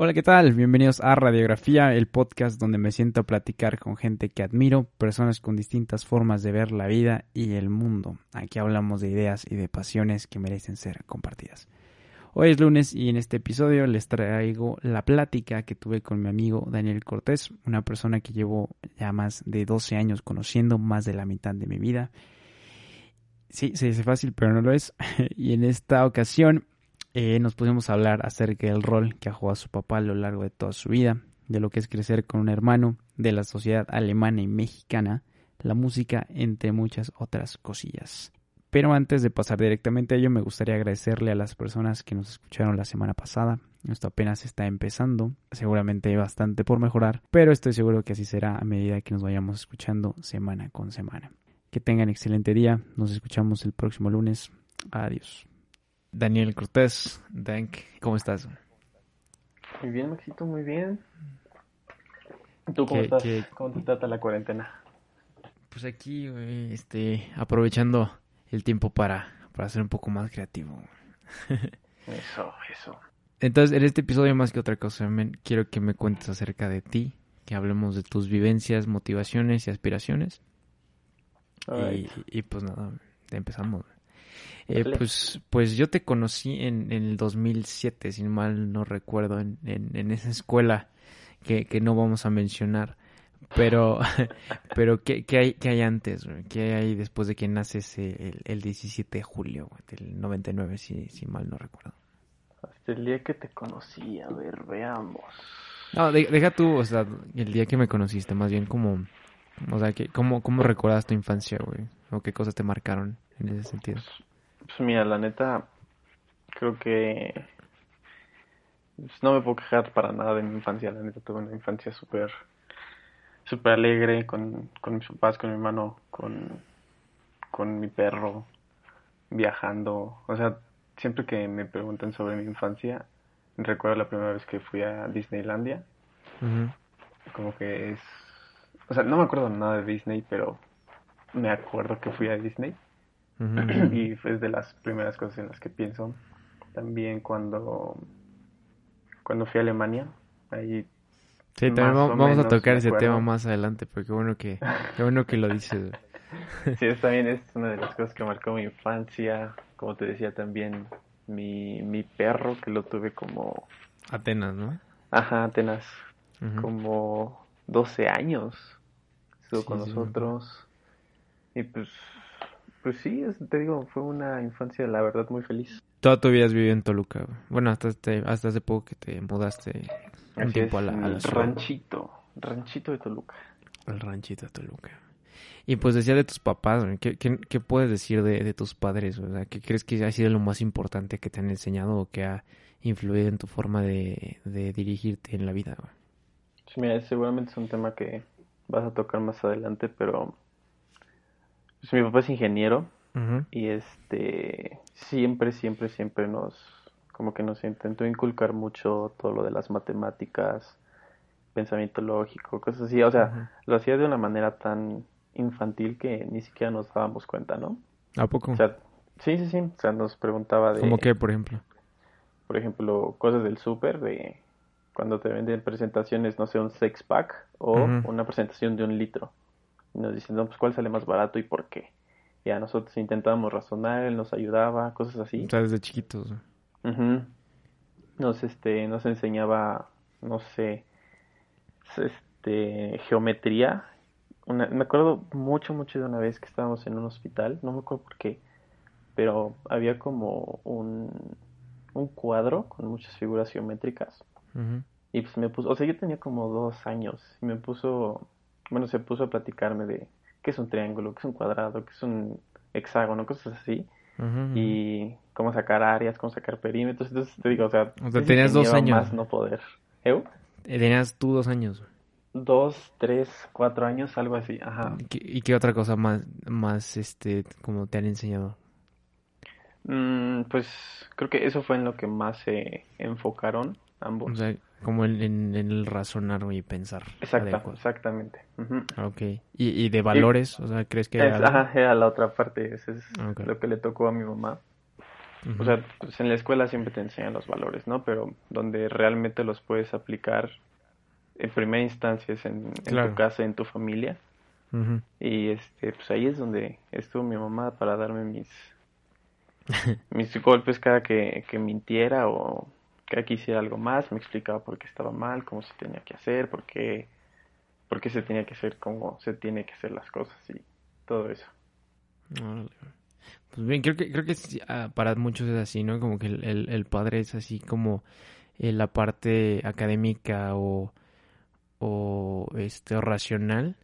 Hola, ¿qué tal? Bienvenidos a Radiografía, el podcast donde me siento a platicar con gente que admiro, personas con distintas formas de ver la vida y el mundo. Aquí hablamos de ideas y de pasiones que merecen ser compartidas. Hoy es lunes y en este episodio les traigo la plática que tuve con mi amigo Daniel Cortés, una persona que llevo ya más de 12 años conociendo, más de la mitad de mi vida. Sí, se dice fácil, pero no lo es. y en esta ocasión eh, nos pusimos a hablar acerca del rol que ha jugado su papá a lo largo de toda su vida, de lo que es crecer con un hermano, de la sociedad alemana y mexicana, la música, entre muchas otras cosillas. Pero antes de pasar directamente a ello, me gustaría agradecerle a las personas que nos escucharon la semana pasada. Esto apenas está empezando, seguramente hay bastante por mejorar, pero estoy seguro que así será a medida que nos vayamos escuchando semana con semana. Que tengan excelente día, nos escuchamos el próximo lunes. Adiós. Daniel Cortés, Dank, ¿cómo estás? Muy bien, Maxito, muy bien. ¿Tú cómo estás? ¿Cómo te trata la cuarentena? Pues aquí, este, aprovechando el tiempo para, para ser un poco más creativo. eso, eso. Entonces, en este episodio, más que otra cosa, quiero que me cuentes acerca de ti, que hablemos de tus vivencias, motivaciones y aspiraciones. Y, y, pues nada, empezamos. Eh, pues, pues yo te conocí en, en, el 2007, si mal no recuerdo, en, en, esa escuela que, que, no vamos a mencionar. Pero, pero ¿qué, qué, hay, ¿qué hay antes? ¿Qué hay después de que naces el, el 17 de julio del 99, si, si mal no recuerdo? Hasta el día que te conocí, a ver, veamos. No, deja tú, o sea, el día que me conociste, más bien como, o sea, que, ¿cómo, cómo recuerdas tu infancia, güey? ¿O qué cosas te marcaron en ese sentido? Pues mira, la neta, creo que pues, no me puedo quejar para nada de mi infancia. La neta, tuve una infancia súper súper alegre con, con mis papás, con mi hermano, con, con mi perro, viajando. O sea, siempre que me preguntan sobre mi infancia, recuerdo la primera vez que fui a Disneylandia. Como que es... O sea, no me acuerdo nada de Disney, pero me acuerdo que fui a Disney. Y es de las primeras cosas en las que pienso. También cuando, cuando fui a Alemania, ahí... Sí, también vamos, a tocar ese tema más adelante, porque bueno que, qué bueno que lo dices. sí, es, también es una de las cosas que marcó mi infancia. Como te decía también, mi, mi perro, que lo tuve como... Atenas, ¿no? Ajá, Atenas. Como 12 años estuvo con nosotros. Y pues pues sí, te digo, fue una infancia, la verdad, muy feliz. Toda tu vida has vivido en Toluca. Bueno, hasta, hasta hace poco que te mudaste un tiempo a la, a Ranchito, ranchito de Toluca. El ranchito de Toluca. Y pues decía de tus papás, ¿qué, qué, puedes decir de, tus padres? O sea, ¿Qué crees que ha sido lo más importante que te han enseñado o que ha influido en tu forma de, dirigirte en la vida? Sí, mira, seguramente es un tema que vas a tocar más adelante, pero pues mi papá es ingeniero y este siempre, siempre, siempre nos como que nos intentó inculcar mucho todo lo de las matemáticas, pensamiento lógico, cosas así. O sea, lo hacía de una manera tan infantil que ni siquiera nos dábamos cuenta, ¿no? ¿A poco? O sea, sí, sí, sí. O sea, nos preguntaba de... ¿Cómo qué, por ejemplo? Por ejemplo, cosas del súper, de cuando te venden presentaciones, no sé, un sex pack o una presentación de un litro. Y nos dicen, no, pues cuál sale más barato y por qué. Ya nosotros intentábamos razonar, él nos ayudaba, cosas así. O sea, desde chiquitos. Nos, este, nos enseñaba, no sé, este, geometría. Una, me acuerdo mucho, mucho de una vez que estábamos en un hospital, no me acuerdo por qué, pero había como un, un cuadro con muchas figuras geométricas. Y pues me puso, o sea, yo tenía como dos años y me puso bueno, se puso a platicarme de qué es un triángulo, qué es un cuadrado, qué es un hexágono, cosas así. Y cómo sacar áreas, cómo sacar perímetros. Entonces te digo, o sea, o sea tenías dos años. Más no poder. ¿Eu? Eh, tenías tú dos años. Dos, tres, cuatro años, algo así. Ajá. ¿Y qué, otra cosa más, más, este, como te han enseñado? Mm, pues creo que eso fue en lo que más se enfocaron ambos. O sea, como en, el razonar y pensar. Exacto, exactamente. Ok. ¿Y, ¿Y, de valores? o sea, ¿crees que era... ajá, era la otra parte. Eso es lo que le tocó a mi mamá. O sea, pues en la escuela siempre te enseñan los valores, ¿no? Pero donde realmente los puedes aplicar en primera instancia es en, tu casa, en tu familia. Y este, pues ahí es donde estuvo mi mamá para darme mis, mis golpes cada que, que mintiera o cada que hiciera algo más. Me explicaba por qué estaba mal, cómo se tenía que hacer, por qué, por qué se tenía que hacer, cómo se tiene que hacer las cosas y todo eso. Pues bien, creo que, creo que ah, para muchos es así, ¿no? Como que el, el, padre es así como eh, la parte académica o, o este racional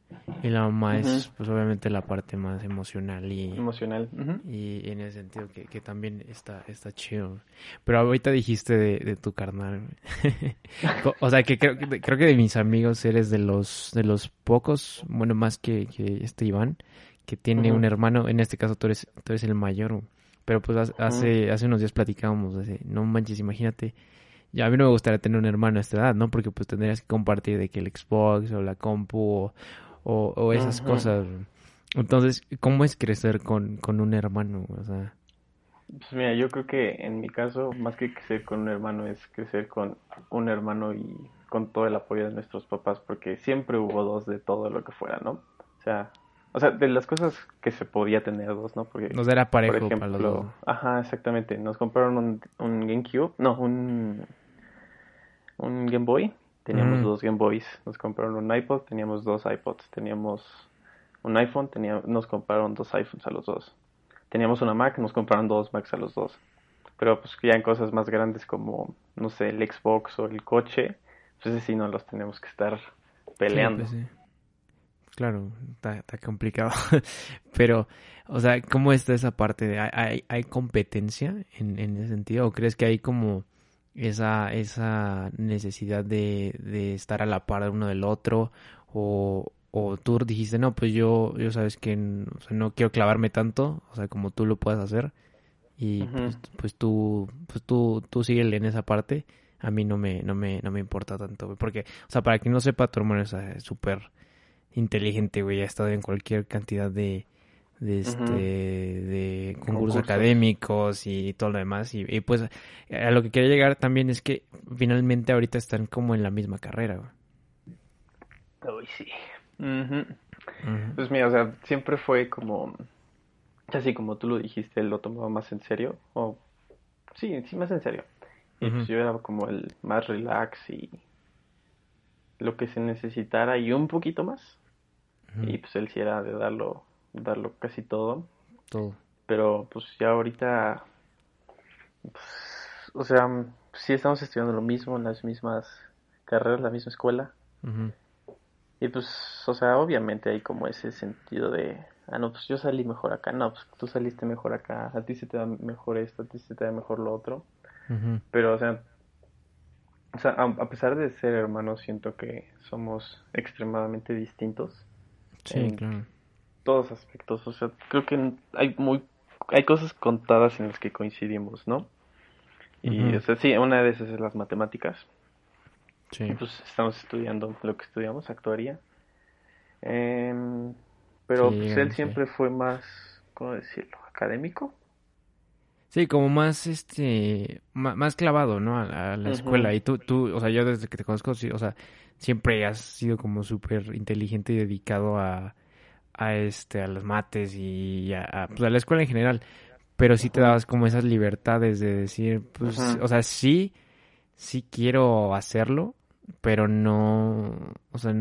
y la mamá es pues obviamente la parte más emocional y emocional y en ese sentido que, que, también está está chido. Pero ahorita dijiste de, de tu carnal. O sea que creo, que creo que de mis amigos eres de los de los pocos bueno más que, que este Iván que tiene un hermano, en este caso tú eres, tú eres el mayor, pero pues hace, hace unos días platicábamos, no manches, imagínate, a mí no me gustaría tener un hermano a esta edad, ¿no? Porque pues tendrías que compartir de que el Xbox o la compu o, o, esas cosas. Entonces, ¿cómo es crecer con, con un hermano? O sea... Pues mira, yo creo que en mi caso, más que crecer con un hermano, es crecer con un hermano y con todo el apoyo de nuestros papás, porque siempre hubo dos de todo lo que fuera, ¿no? O sea, o sea, de las cosas que se podía tener dos, ¿no? Porque, Nos era parejo por ejemplo, para los dos. Ajá, exactamente. Nos compraron un, un GameCube, no, un, un Game Boy. Teníamos mm. dos Game Boys. Nos compraron un iPod, teníamos dos iPods. Teníamos un iPhone, teníamos, nos compraron dos iPhones a los dos. Teníamos una Mac, nos compraron dos Macs a los dos. Pero pues ya en cosas más grandes como, no sé, el Xbox o el coche, pues sí no los tenemos que estar peleando. sí. Pues Claro, está, complicado. Pero, o sea, ¿cómo está esa parte? De, ¿Hay, hay competencia en, en ese sentido? ¿O crees que hay como esa, esa necesidad de, de estar a la par de uno del otro? ¿O, o tú dijiste, no, pues yo, yo sabes que no quiero clavarme tanto, o sea, como tú lo puedas hacer? Y pues, pues, tú, pues tú, tú síguele en esa parte. A mí no me, no me, no me importa tanto, porque, o sea, para quien no sepa, tu hermano es súper inteligente, güey. Ha estado en cualquier cantidad de, de este de concursos académicos y todo lo demás y, pues a lo que quería llegar también es que finalmente ahorita están como en la misma carrera güey. Uy, sí. Pues mira, o sea, siempre fue como así como tú lo dijiste, él lo tomaba más en serio o sí, sí más en serio. Y pues yo era como el más relax y lo que se necesitara y un poquito más. Y pues él sí era de darlo, darlo casi todo. Todo. Pero pues ya ahorita, pues, o sea, sí estamos estudiando lo mismo, en las mismas carreras, la misma escuela. Y pues, o sea, obviamente hay como ese sentido de, ah, no, pues yo salí mejor acá, no, pues tú saliste mejor acá, a ti se te da mejor esto, a ti se te da mejor lo otro. Pero, o sea, o sea, a, pesar de ser hermanos, siento que somos extremadamente distintos Sí, claro. Todos aspectos, o sea, creo que hay muy hay cosas contadas en las que coincidimos, ¿no? Y, o sea, sí, una de esas es las matemáticas. Sí. pues estamos estudiando lo que estudiamos, actuaría. Em, pero pues, él siempre fue más, ¿cómo decirlo? Académico. Sí, como más, este, más, clavado, ¿no? A, la escuela. Y tú, tú, o sea, yo desde que te conozco, sí, o sea, siempre has sido como súper inteligente y dedicado a, a este a los mates y a, pues a, la escuela en general pero sí te dabas como esas libertades de decir pues o sea sí sí quiero hacerlo pero no o sea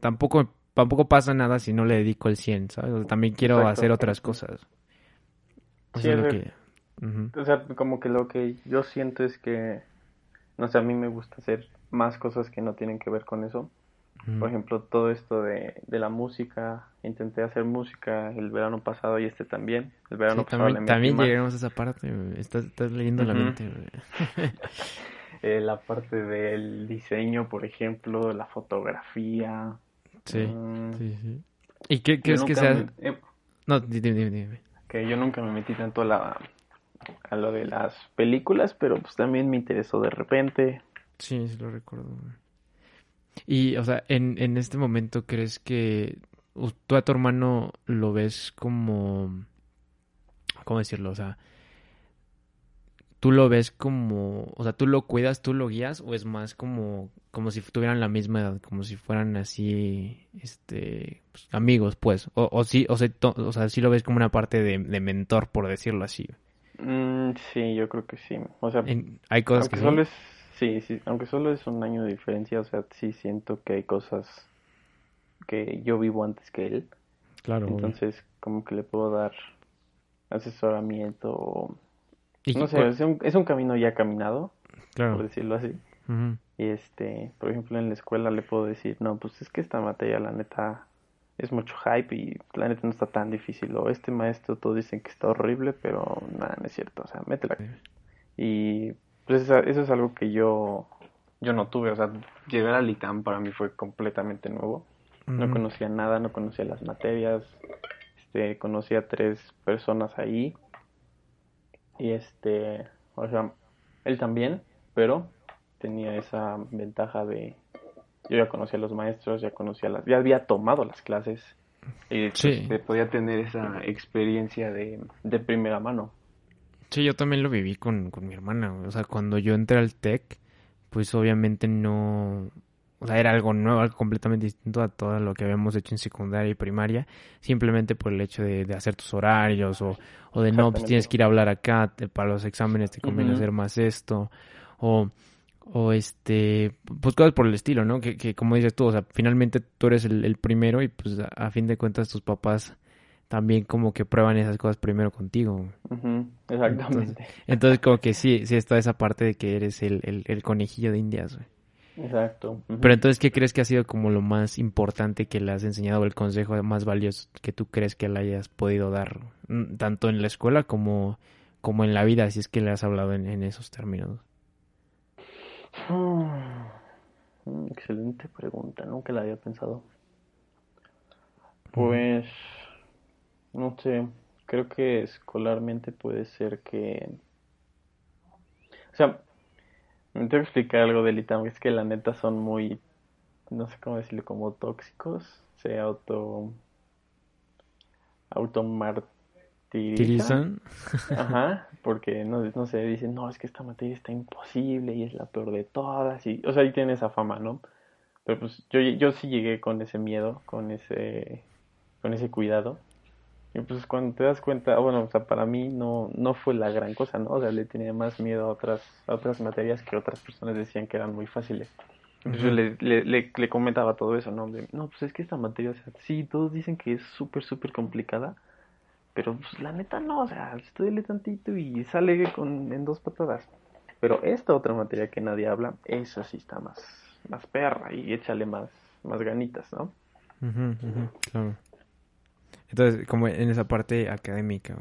tampoco tampoco pasa nada si no le dedico el 100 sabes también quiero hacer otras cosas. O sea, o sea como que lo que yo siento es que no sé a mí me gusta hacer más cosas que no tienen que ver con eso. Por ejemplo, todo esto de, de, la música, intenté hacer música el verano pasado y este también. El verano pasado también, también llegaremos a esa parte, estás, estás, leyendo la mente. eh, la parte del diseño, por ejemplo, la fotografía. Sí, mm. sí, sí. ¿Y qué crees que sea? Eh, no, dime, dime, dime. Que yo nunca me metí tanto a, la, a lo de las películas, pero pues también me interesó de repente. Sí, sí lo recuerdo. Y, o sea, en, en este momento, ¿crees que tú a tu hermano lo ves como... ¿Cómo decirlo? O sea, ¿tú lo ves como, o sea, tú lo cuidas, tú lo guías o es más como, como si tuvieran la misma edad, como si fueran así, este, pues, amigos, pues, o, o sí, o sea, o sea, sí lo ves como una parte de, de mentor, por decirlo así. Mm, sí, yo creo que sí. O sea, hay cosas que solo es, sí, sí, aunque solo es un año de diferencia, o sea, sí siento que hay cosas que yo vivo antes que él. Claro. Entonces, como que le puedo dar asesoramiento. no sé, es un, es un, camino ya caminado, por decirlo así. Y este, por ejemplo, en la escuela le puedo decir, no, pues es que esta materia, la neta, es mucho hype y la neta no está tan difícil. O este maestro, todos dicen que está horrible, pero nada, no es cierto. O sea, métela. Y pues eso, es algo que yo, yo no tuve. O sea, llegar al ITAM para mí fue completamente nuevo. No conocía nada, no conocía las materias. Este, conocí a tres personas ahí. Y este, o sea, él también, pero tenía esa ventaja de yo ya conocía a los maestros, ya conocía las, ya había tomado las clases y pues, podía tener esa experiencia de, de primera mano. Sí, yo también lo viví con, con mi hermana, o sea, cuando yo entré al TEC, pues obviamente no, o sea, era algo nuevo, algo completamente distinto a todo lo que habíamos hecho en secundaria y primaria, simplemente por el hecho de, hacer tus horarios o, o de no, pues tienes que ir a hablar acá, para los exámenes te conviene hacer más esto, o, o este, pues cosas por el estilo, ¿no? Que, que como dices tú, o sea, finalmente tú eres el, primero y pues a, fin de cuentas tus papás también como que prueban esas cosas primero contigo. Exactamente. Entonces, como que sí, sí está esa parte de que eres el, el, el conejillo de indias, güey. Exacto. Pero entonces, ¿qué crees que ha sido como lo más importante que le has enseñado o el consejo más valioso que tú crees que le hayas podido dar, mm, tanto en la escuela como, como en la vida, si es que le has hablado en, esos términos? Mm, excelente pregunta, nunca la había pensado. Pues, no sé, creo que escolarmente puede ser que... O sea, me tengo que explicar algo del ITAM, es que la neta son muy, no sé cómo decirlo, como tóxicos, se auto, automartirizan. Ajá, porque no, no sé, dicen, no, es que esta materia está imposible y es la peor de todas, y, o sea, ahí tiene esa fama, ¿no? Pero pues yo, yo sí llegué con ese miedo, con ese, con ese cuidado, y pues cuando te das cuenta, bueno, o sea, para mí no, no fue la gran cosa, ¿no? O sea, le tenía más miedo a otras, a otras materias que otras personas decían que eran muy fáciles. Entonces yo le, le, le, comentaba todo eso, ¿no? no, pues es que esta materia, o sea, sí, todos dicen que es súper, súper complicada, pero pues la neta no, o sea, estudiale tantito y sale con, en dos patadas. Pero esta otra materia que nadie habla, esa sí está más, más perra y échale más, más ganitas, ¿no? claro. Entonces, como en esa parte académica.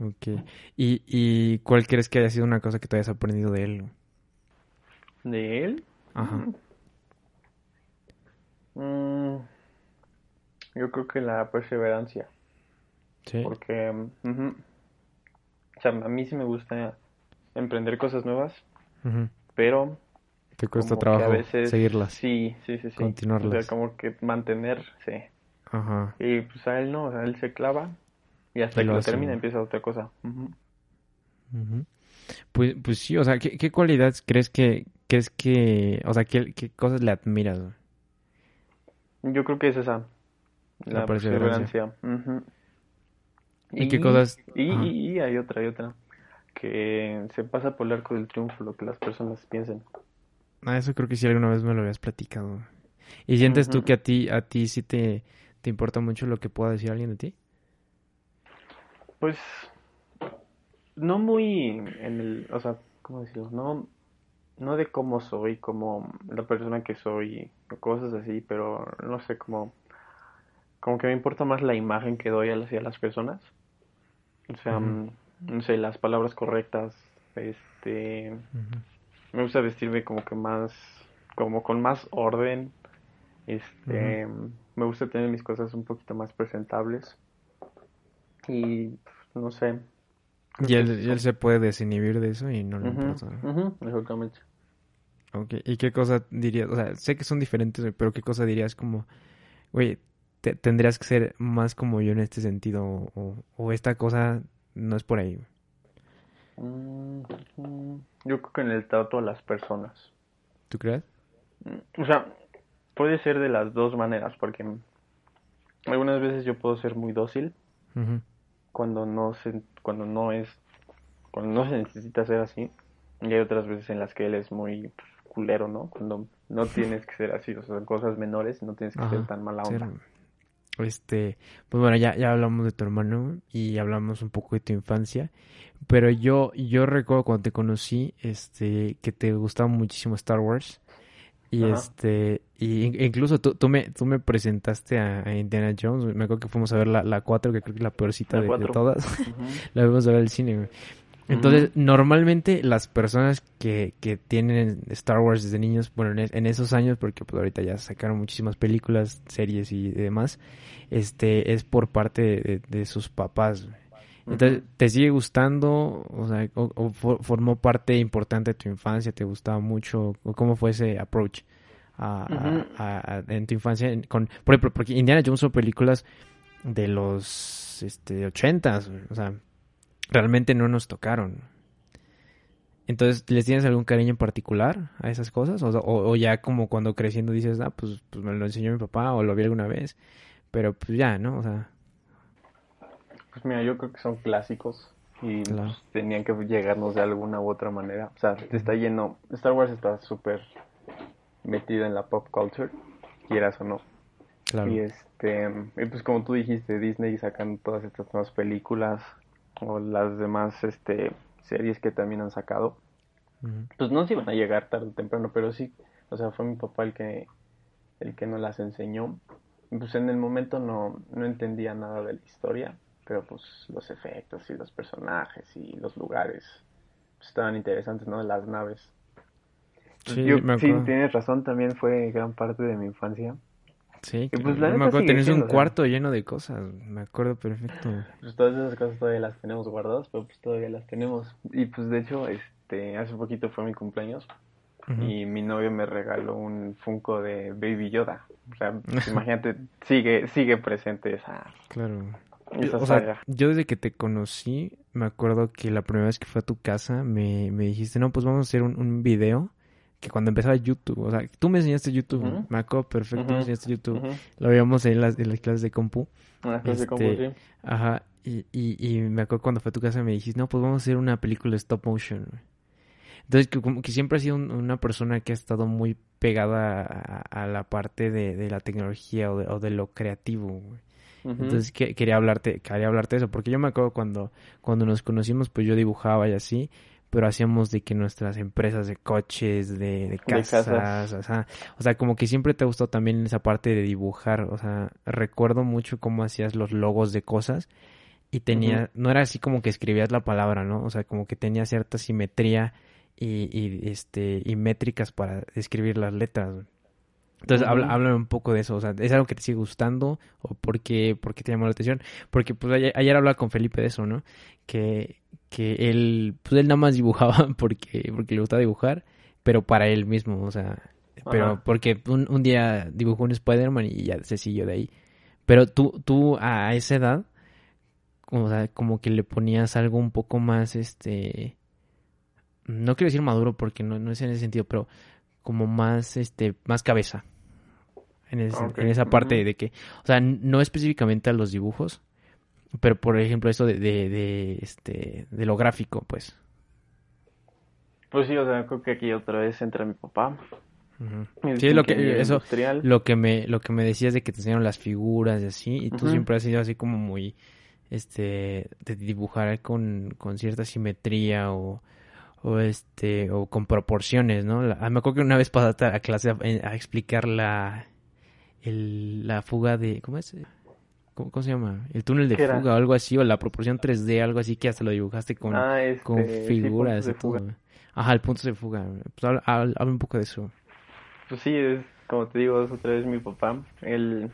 Ok. ¿Y, ¿Y cuál crees que haya sido una cosa que te hayas aprendido de él? ¿De él? Ajá. Mm, yo creo que la perseverancia. Sí. Porque, o sea, a mí sí me gusta emprender cosas nuevas, pero... Te cuesta trabajo seguirlas. Sí, sí, sí, sí. Continuarlas. O sea, como que mantenerse. Ajá. Y pues a él no, o sea, él se clava y hasta que lo, termina empieza otra cosa. Pues, pues sí, o sea, ¿qué, qué cualidades crees que, es que, o sea, qué, qué cosas le admiras? Yo creo que es esa, la, perseverancia. ¿Y, qué cosas? Y, y, hay otra, hay otra, que se pasa por el arco del triunfo, lo que las personas piensen. Ah, eso creo que sí alguna vez me lo habías platicado. ¿Y sientes tú que a ti, a ti sí te, ¿Te importa mucho lo que pueda decir alguien de ti? Pues no muy en el, o sea, ¿cómo decirlo? No, no de cómo soy, como la persona que soy, o cosas así, pero no sé, como, como que me importa más la imagen que doy hacia las personas. O sea, mm, no sé, las palabras correctas, este, me gusta vestirme como que más, como con más orden, este, me gusta tener mis cosas un poquito más presentables. Y no sé. Y él, se puede desinhibir de eso y no le importa. exactamente. Ok, ¿y qué cosa dirías? O sea, sé que son diferentes, pero ¿qué cosa dirías como, oye, tendrías que ser más como yo en este sentido o, esta cosa no es por ahí? Mm, mm, yo creo que en el trato a las personas. ¿Tú crees? Mm, O sea, puede ser de las dos maneras, porque algunas veces yo puedo ser muy dócil cuando no se, cuando no es, cuando no se necesita ser así, y hay otras veces en las que él es muy pues, culero, ¿no? Cuando no tienes que ser así, o sea, cosas menores, no tienes que Ajá, ser tan mala ser- onda. Este, pues bueno, ya, ya hablamos de tu hermano y hablamos un poco de tu infancia, pero yo, yo recuerdo cuando te conocí, este, que te gustaba muchísimo Star Wars y Ajá. este, y in- incluso tú, tú me, tú me presentaste a, a Indiana Jones, me acuerdo que fuimos a ver la, la 4, que creo que es la peorcita La de, todas, la vimos a ver al cine, güey. Entonces, normalmente las personas que, que tienen Star Wars desde niños, bueno, en, es- en esos años, porque pues ahorita ya sacaron muchísimas películas, series y demás, este, es por parte de, de sus papás. güey. Entonces. ¿te sigue gustando? O sea, o, o for- formó parte importante de tu infancia, ¿te gustaba mucho? ¿O cómo fue ese approach a, en tu infancia? con, por ejemplo, porque Indiana Jones son películas de los este, 80s, güey, o sea, realmente no nos tocaron. Entonces, ¿les tienes algún cariño en particular a esas cosas? O, o- o ya como cuando creciendo dices, ah, pues, pues me lo enseñó mi papá o lo vi alguna vez, pero pues ya, ¿no? O sea, Pues mira, yo creo que son clásicos y Claro. pues, tenían que llegarnos de alguna u otra manera. O sea, está lleno, Star Wars está súper metido en la pop culture, quieras o no. claro. Y este, y pues como tú dijiste, Disney sacando todas estas nuevas películas o las demás este series que también han sacado, pues no se iban a llegar tarde o temprano, pero sí, o sea, fue mi papá el que el que nos las enseñó. Pues en el momento no, no entendía nada de la historia, pero pues los efectos y los personajes y los lugares pues, estaban interesantes, ¿no? Las naves. Sí, Yo, me sí, tienes razón, también fue gran parte de mi infancia. Sí, Y, pues, que- la me acuerdo, tenías un cuarto lleno de cosas, me acuerdo perfecto. Pues todas esas cosas todavía las tenemos guardadas, pero pues todavía las tenemos. Y pues de hecho, este, hace poquito fue mi cumpleaños y mi novio me regaló un Funko de Baby Yoda. O sea, pues, imagínate, sigue, sigue presente esa, Claro. Esa O sea, yo desde que te conocí, me acuerdo que la primera vez que fui a tu casa me, me dijiste, no, pues vamos a hacer un, un video que cuando empezaba YouTube, o sea, tú me enseñaste YouTube, Ujú. me acuerdo perfecto, me Ujú, enseñaste YouTube, lo veíamos en las, en las clases de compu, Una clase Este, como sí. ajá, y, y, y me acuerdo cuando fue a tu casa me dijiste, no, pues vamos a hacer una película de stop motion, güey". Entonces, que como que siempre has sido un- una persona que ha estado muy pegada a, a la parte de, de la tecnología o de, o de lo creativo, güey. Entonces que- quería hablarte, quería hablarte de eso, porque yo me acuerdo cuando, cuando nos conocimos, pues yo dibujaba y así, pero hacíamos de que nuestras empresas de coches, de, de casas, casas. o sea, o sea, como que siempre te ha gustado también esa parte de dibujar, o sea, recuerdo mucho cómo hacías los logos de cosas y tenía, no era así como que escribías la palabra, ¿no? O sea, como que tenía cierta simetría y, y este, y métricas para escribir las letras. Entonces, habla, Ujú. háblame un poco de eso, o sea, ¿es algo que te sigue gustando o por qué, por qué te llamó la atención? Porque pues ayer, ayer hablaba con Felipe de eso, ¿no? Que, que él, pues él nada más dibujaba porque, porque le gustaba dibujar, pero para él mismo, o sea, pero porque un, un día dibujó un Spider-Man y ya se siguió de ahí. Pero tú, tú a esa edad, o sea, como que le ponías algo un poco más, este, no quiero decir maduro porque no, no es en ese sentido, pero como más, este, más cabeza. En, ese- Ok, en esa parte de que, o sea, no específicamente a los dibujos, pero por ejemplo eso de, de, de, este, de lo gráfico, pues. Pues sí, o sea, creo que aquí otra vez entra mi papá. Sí, lo que, eso, industrial. lo que me, lo que me decías de que te enseñaron las figuras y así, y tú siempre has sido así como muy, este, de dibujar con, con cierta simetría o, o este, o con proporciones, ¿no? La- ah, me acuerdo que una vez pasaste a clase a, a explicar la, el, la fuga de, ¿cómo es? ¿Cómo, cómo se llama? El túnel de fuga o algo así, o la proporción 3D, algo así que hasta lo dibujaste con, Ah, este, con sí, figuras y todo. fuga. Ajá, el punto de fuga. Pues habla, habla- habla un poco de eso. Pues sí, es como te digo, es otra vez mi papá. Él,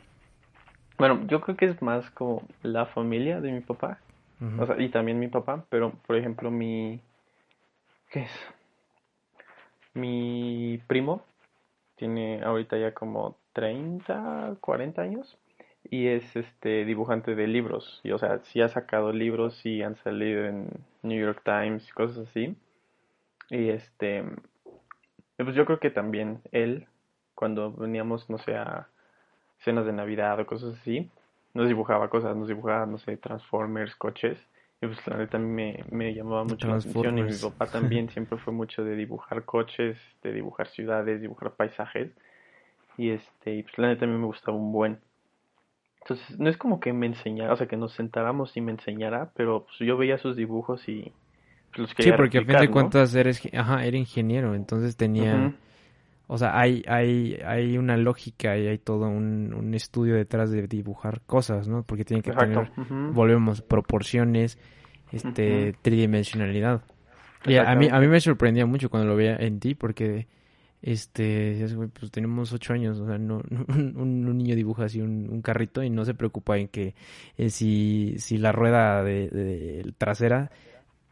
bueno, yo creo que es más como la familia de mi papá, o sea, y también mi papá, pero por ejemplo mi, ¿qué es? Mi primo tiene ahorita ya como 30, 40 años y es este dibujante de libros. Y o sea, sí ha sacado libros y han salido en New York Times y cosas así. Y este pues yo creo que también él cuando veníamos, no sé, a cenas de Navidad o cosas así, nos dibujaba cosas, nos dibujaba, no sé, Transformers, coches. Y pues la neta a mí me, me llamaba mucho la atención y mi papá también siempre fue mucho de dibujar coches, de dibujar ciudades, dibujar paisajes. Y este, y pues la neta a mí me gustaba un buen. Entonces, no es como que me enseñara, o sea, que nos sentáramos y me enseñara, pero pues yo veía sus dibujos y pues, los quería Sí, porque a fin de cuentas eres, ajá, era ingeniero, entonces tenía... O sea, hay, hay, hay una lógica y hay todo un, un estudio detrás de dibujar cosas, ¿no? Porque tiene que tener, volvemos, proporciones, este, tridimensionalidad. Y a mí, a mí me sorprendía mucho cuando lo veía en ti porque, este, pues tenemos ocho años, o sea, no, un, niño dibuja así un, carrito y no se preocupa en que eh, si, si la rueda de, trasera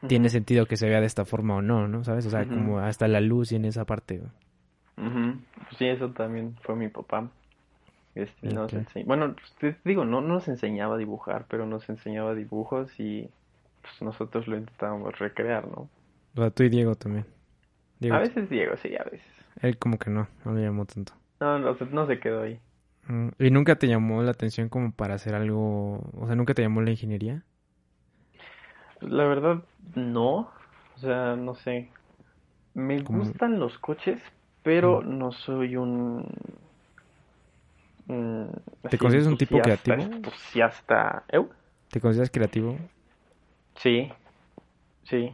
tiene sentido que se vea de esta forma o no, ¿no? ¿Sabes? O sea, como hasta la luz y en esa parte. Sí, eso también fue mi papá. Este, Bueno, te digo, no nos enseñaba a dibujar, pero nos enseñaba dibujos y pues, nosotros lo intentábamos recrear, ¿no? O sea, tú y Diego también. a veces Diego, sí, a veces. Él como que no, no le llamó tanto. No, no, no se quedó ahí. Mm, ¿Y nunca te llamó la atención como para hacer algo, o sea, nunca te llamó la ingeniería? La verdad, no. O sea, no sé. Me gustan los coches, pero no soy un... ¿Te consideras un tipo creativo? Entusiasta. ¿Te consideras creativo? Sí, sí.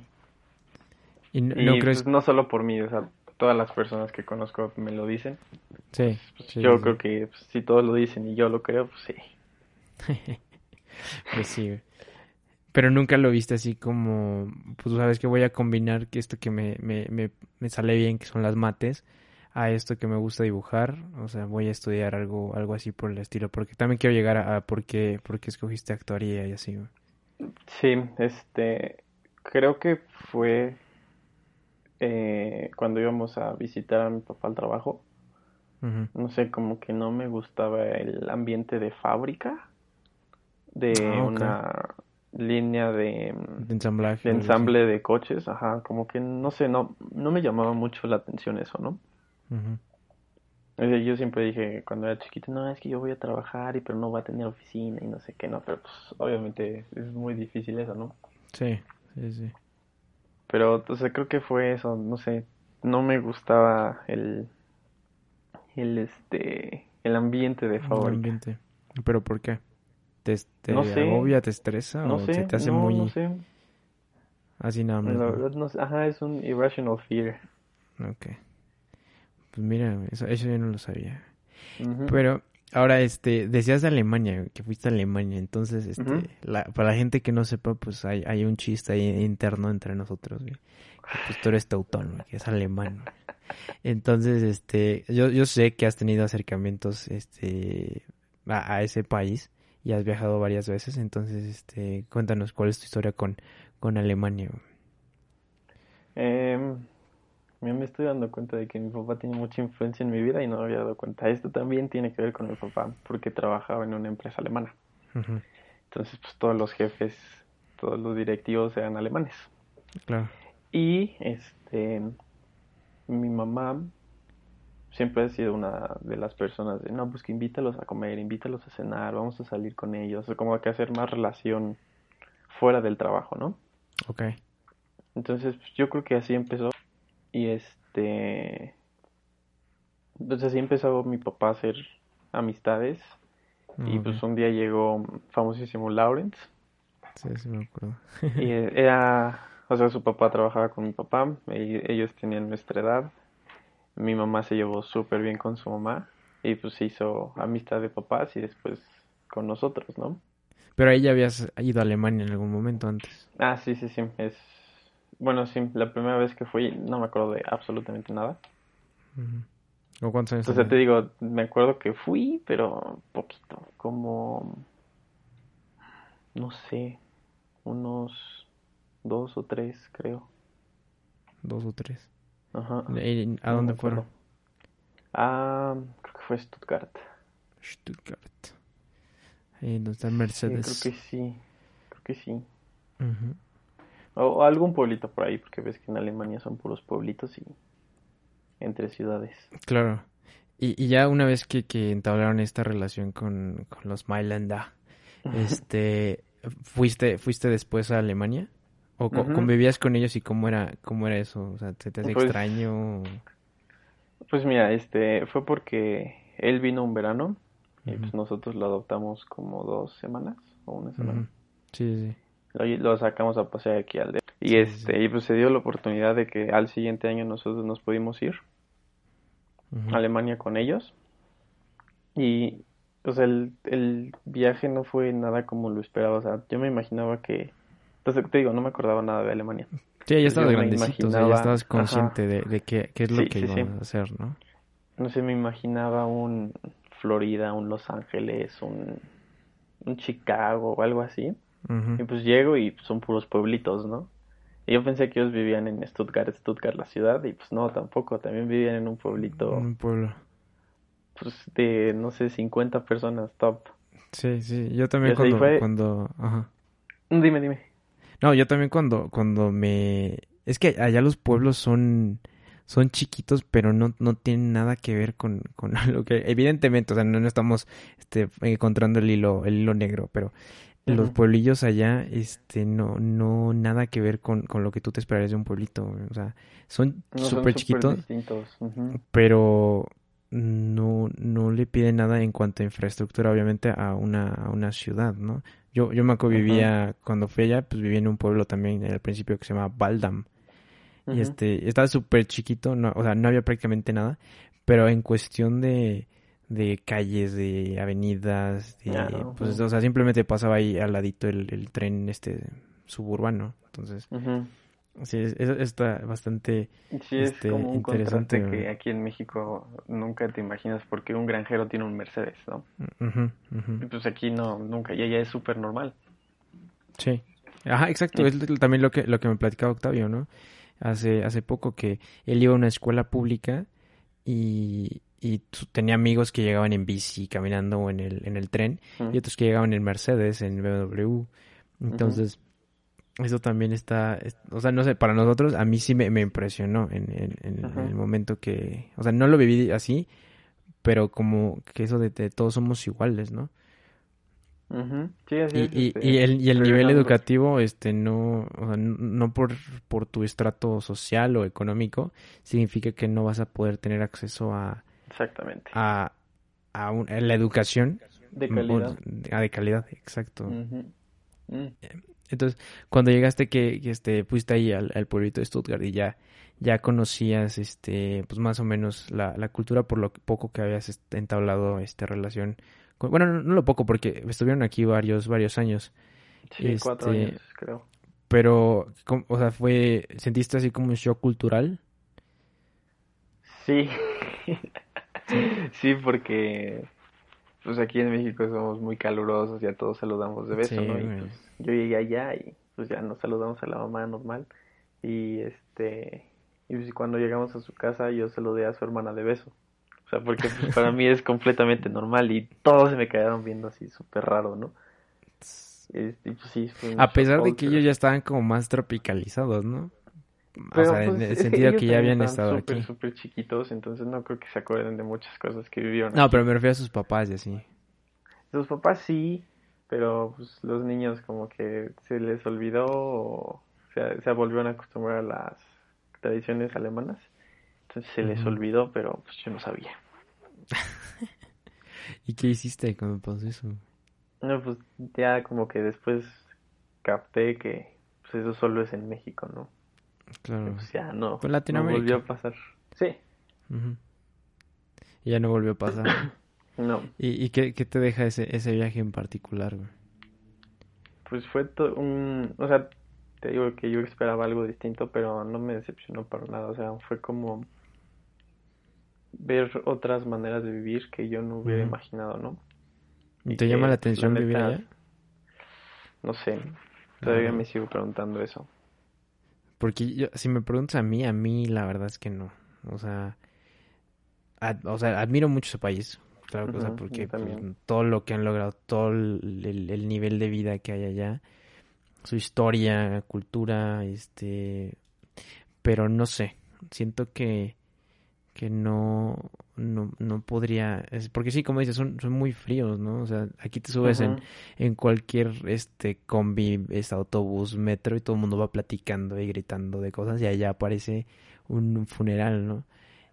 Y no, crees... Pues, no solo por mí, o sea, todas las personas que conozco me lo dicen. Sí. Pues, yo creo que pues, si todos lo dicen y yo lo creo, pues sí. pues sí. Pero nunca lo viste así como, pues sabes que voy a combinar que esto que me, me, me, me, sale bien, que son las mates, a esto que me gusta dibujar. O sea, voy a estudiar algo, algo así por el estilo. Porque también quiero llegar a, por, qué, por qué escogiste actuaría y así. Sí, este, creo que fue eh, cuando íbamos a visitar a mi papá al trabajo. No sé, como que no me gustaba el ambiente de fábrica de ah, una línea de, de ensamblaje, de ensamble de coches, ajá, como que no sé, no, no me llamaba mucho la atención eso, ¿no? Yo siempre dije cuando era chiquito, no, es que yo voy a trabajar y pero no voy a tener oficina y no sé qué, no, pero pues obviamente es muy difícil eso, ¿no? Sí, sí, sí. Pero, entonces creo que fue eso, no sé, no me gustaba el, el, este, el ambiente de favor. El ambiente. ¿Pero por qué? ¿Te, te agobia, te estresa o se te hace muy... No sé. Así nada más. La verdad no sé, ajá, es un irrational fear. Ok. Pues mira, eso, eso yo no lo sabía. Pero ahora, este, decías de Alemania, que fuiste a Alemania, entonces, este, la, para la gente que no sepa, pues hay, hay un chiste ahí interno entre nosotros, güey. pues tú eres teutón, que es alemán. Entonces, este, yo, yo sé que has tenido acercamientos, este, a, ese país y has viajado varias veces, entonces, este, cuéntanos cuál es tu historia con, con Alemania. Eh, me estoy dando cuenta de que mi papá tiene mucha influencia en mi vida y no me había dado cuenta. Esto también tiene que ver con mi papá, porque trabajaba en una empresa alemana. Entonces, pues todos los jefes, todos los directivos eran alemanes. Claro. Y este, mi mamá siempre ha sido una de las personas de, no, pues que invítalos a comer, invítalos a cenar, vamos a salir con ellos, o como que hacer más relación fuera del trabajo, ¿no? Ok. Entonces, pues, yo creo que así empezó. Y este. Pues así empezó mi papá a hacer amistades. Y pues un día llegó famosísimo Lawrence. Sí, sí me acuerdo. y era. O sea, su papá trabajaba con mi papá. ellos tenían nuestra edad. Mi mamá se llevó súper bien con su mamá. Y pues se hizo amistad de papás y después con nosotros, ¿no? Pero ahí ya habías ido a Alemania en algún momento antes. Ah, sí, sí, sí. Es bueno, sí, la primera vez que fui no me acuerdo de absolutamente nada. ¿O cuántos años? Entonces te digo, me acuerdo que fui, pero poquito, como, no sé, unos dos o tres, creo. Dos o tres. Ajá. ¿A dónde fueron? Ah, creo que fue Stuttgart. Stuttgart. Ahí donde está Sí, Mercedes. creo que sí, creo que sí. O, o algún pueblito por ahí, porque ves que en Alemania son puros pueblitos y entre ciudades. Claro. Y, y ya una vez que, que entablaron esta relación con, con los Mailänder, este, ¿fuiste, fuiste después a Alemania? ¿O co- Ujú. convivías con ellos y cómo era, cómo era eso? O sea, ¿se te hace Pues- extraño? Pues mira, este fue porque él vino un verano y pues nosotros lo adoptamos como dos semanas o una semana. Sí, sí. Lo, lo sacamos a pasear aquí al de... Y Sí, este, y pues se dio la oportunidad de que al siguiente año nosotros nos pudimos ir a Alemania con ellos. Y, o sea, el, el viaje no fue nada como lo esperaba. O sea, yo me imaginaba que... Entonces, te digo, no me acordaba nada de Alemania. Sí, ya estabas grandecito, o sea, ya estabas ajá. consciente de, de qué, qué es lo Sí, que sí, iban sí. a hacer, ¿no? No sé, me imaginaba un Florida, un Los Ángeles, un, un Chicago o algo así. Ujú. Y pues llego y son puros pueblitos, ¿no? Y yo pensé que ellos vivían en Stuttgart, Stuttgart la ciudad, y pues no, tampoco, también vivían en un pueblito, Un pueblo. pues de, no sé, 50 personas top. Sí, sí, yo también cuando, fue. cuando, ajá. Dime, dime. No, yo también cuando, cuando me... Es que allá los pueblos son, son chiquitos, pero no, no tienen nada que ver con, con lo que... Evidentemente, o sea, no, no estamos este, encontrando el hilo, el hilo negro, pero los pueblillos allá, este, no, no, nada que ver con, con lo que tú te esperarías de un pueblito. O sea, son No, súper chiquitos, pero no, no le pide nada en cuanto a infraestructura, obviamente, a una, a una ciudad, ¿no? Yo, yo me acuerdo vivía, cuando fui allá, pues vivía en un pueblo también al principio que se llama Baldam. Y este, estaba súper chiquito, no, o sea, no había prácticamente nada, pero en cuestión de, de calles, de avenidas, de, pues, o sea, simplemente pasaba ahí al ladito el, el tren este suburbano. Entonces. Sí, es- es- está bastante Sí, es Este, como un interesante, contraste que aquí en México nunca te imaginas porque un granjero tiene un Mercedes, ¿no? Y pues aquí no, nunca, y allá es súper normal. Sí. Ajá, exacto. Sí. Es también lo que, lo que me platicaba Octavio, ¿no? Hace, hace poco que él iba a una escuela pública y, y tenía amigos que llegaban en bici, caminando o en el, en el tren, y otros que llegaban en Mercedes, en BMW. Entonces, eso también está, es- o sea, no sé, para nosotros, a mí sí me, me impresionó en, en, en- Ajá. en el momento que, o sea, no lo viví así, pero como que eso de, de todos somos iguales, ¿no? Ujú. Sí, así Y, es, y, este, y el, y el nivel educativo, este, no, o sea, no por, por tu estrato social o económico, significa que no vas a poder tener acceso a, Exactamente. a, a, un- a la educación De o- calidad. a de calidad, exacto. Mm. Entonces, cuando llegaste que, que, este, fuiste ahí al, al pueblito de Stuttgart y ya, ya conocías, este, pues más o menos la, la cultura por lo poco que habías este, entablado, esta relación. con- bueno, no, no lo poco, porque estuvieron aquí varios, varios años. Sí, cuatro Este, años, creo. Pero, ¿cómo- o sea, fue, ¿sentiste así como un shock cultural? Sí. Sí, porque pues aquí en México somos muy calurosos y a todos saludamos de beso, Sí, ¿no? Y pues yo llegué allá y pues ya nos saludamos a la mamá normal y este y pues cuando llegamos a su casa yo saludé a su hermana de beso. O sea, porque pues, para mí es completamente normal y todos se me quedaron viendo así súper raro, ¿no? Este, y pues sí, A pesar shock de que ellos ya estaban como más tropicalizados, ¿no? O Pero, sea, en pues, el sentido que ya habían estado súper, aquí. súper chiquitos, entonces no creo que se acuerden de muchas cosas que vivieron No, aquí. pero me refiero a sus papás y así. Sus papás sí, pero pues, los niños como que se les olvidó o se, se volvieron a acostumbrar a las tradiciones alemanas. Entonces se les olvidó, pero pues yo no sabía. ¿Y qué hiciste cuando pasó eso? No, pues ya como que después capté que pues eso solo es en México, ¿no? Claro. pues ya no, no Latinoamérica. volvió a pasar. Sí. Y ya no volvió a pasar. no, ¿Y, y qué, qué te deja ese, ese viaje en particular, güey? pues fue un, o sea, te digo que yo esperaba algo distinto, pero no me decepcionó para nada, o sea, fue como ver otras maneras de vivir que yo no hubiera imaginado, ¿no? ¿Y te que, llama la atención la vivir allá? No sé, todavía Ah. me sigo preguntando eso. Porque yo, si me preguntas a mí, a mí la verdad es que no. O sea, ad- o sea, admiro mucho ese país. Claro, o sea, porque pues, todo lo que han logrado, todo el, nivel de vida que hay allá, su historia, cultura, este, pero no sé, siento que que no, no, no podría, es, porque sí, como dices, son, son muy fríos, ¿no? O sea, aquí te subes en, en cualquier este combi, este autobús, metro y todo el mundo va platicando y gritando de cosas y allá aparece un funeral, ¿no?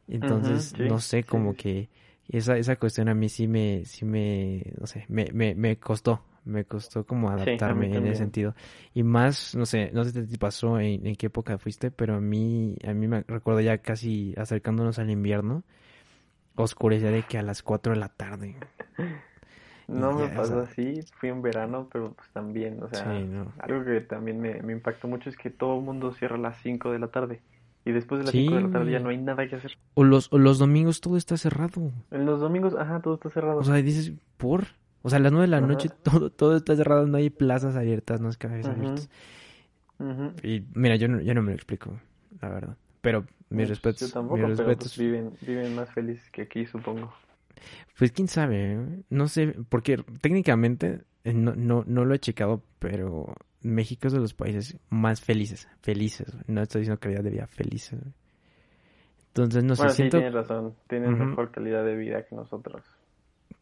Entonces, no sé, como que esa, esa cuestión a mí sí me, sí me, no sé, me, me, me costó, me costó como adaptarme en ese sentido. Y más, no sé, no sé si te pasó en, qué época fuiste, pero a mí, a mí me recuerdo ya casi acercándonos al invierno, oscurecía de que a las 4 de la tarde. No me pasó así, fui en verano, pero pues también, o sea, algo que también me, me impactó mucho es que todo el mundo cierra a las 5 de la tarde. Y después de las 5 de la tarde ya no hay nada que hacer. O los, o los domingos todo está cerrado. En los domingos, ajá, todo está cerrado. O sea, dices, ¿por? O sea, a las nueve de la noche todo, todo está cerrado, no hay plazas abiertas, no hay cafés abiertos. Y mira, yo no, yo no me lo explico, la verdad. Pero mis respetos. Yo tampoco, mis respetos. Pero pues, viven, viven más felices que aquí, supongo. Pues quién sabe, ¿eh? no sé, porque técnicamente eh, no, no, no lo he checado, pero México es de los países más felices, felices. No estoy diciendo calidad de vida, felices. Entonces, no sé, sí, siento... tienes razón, tienen mejor calidad de vida que nosotros.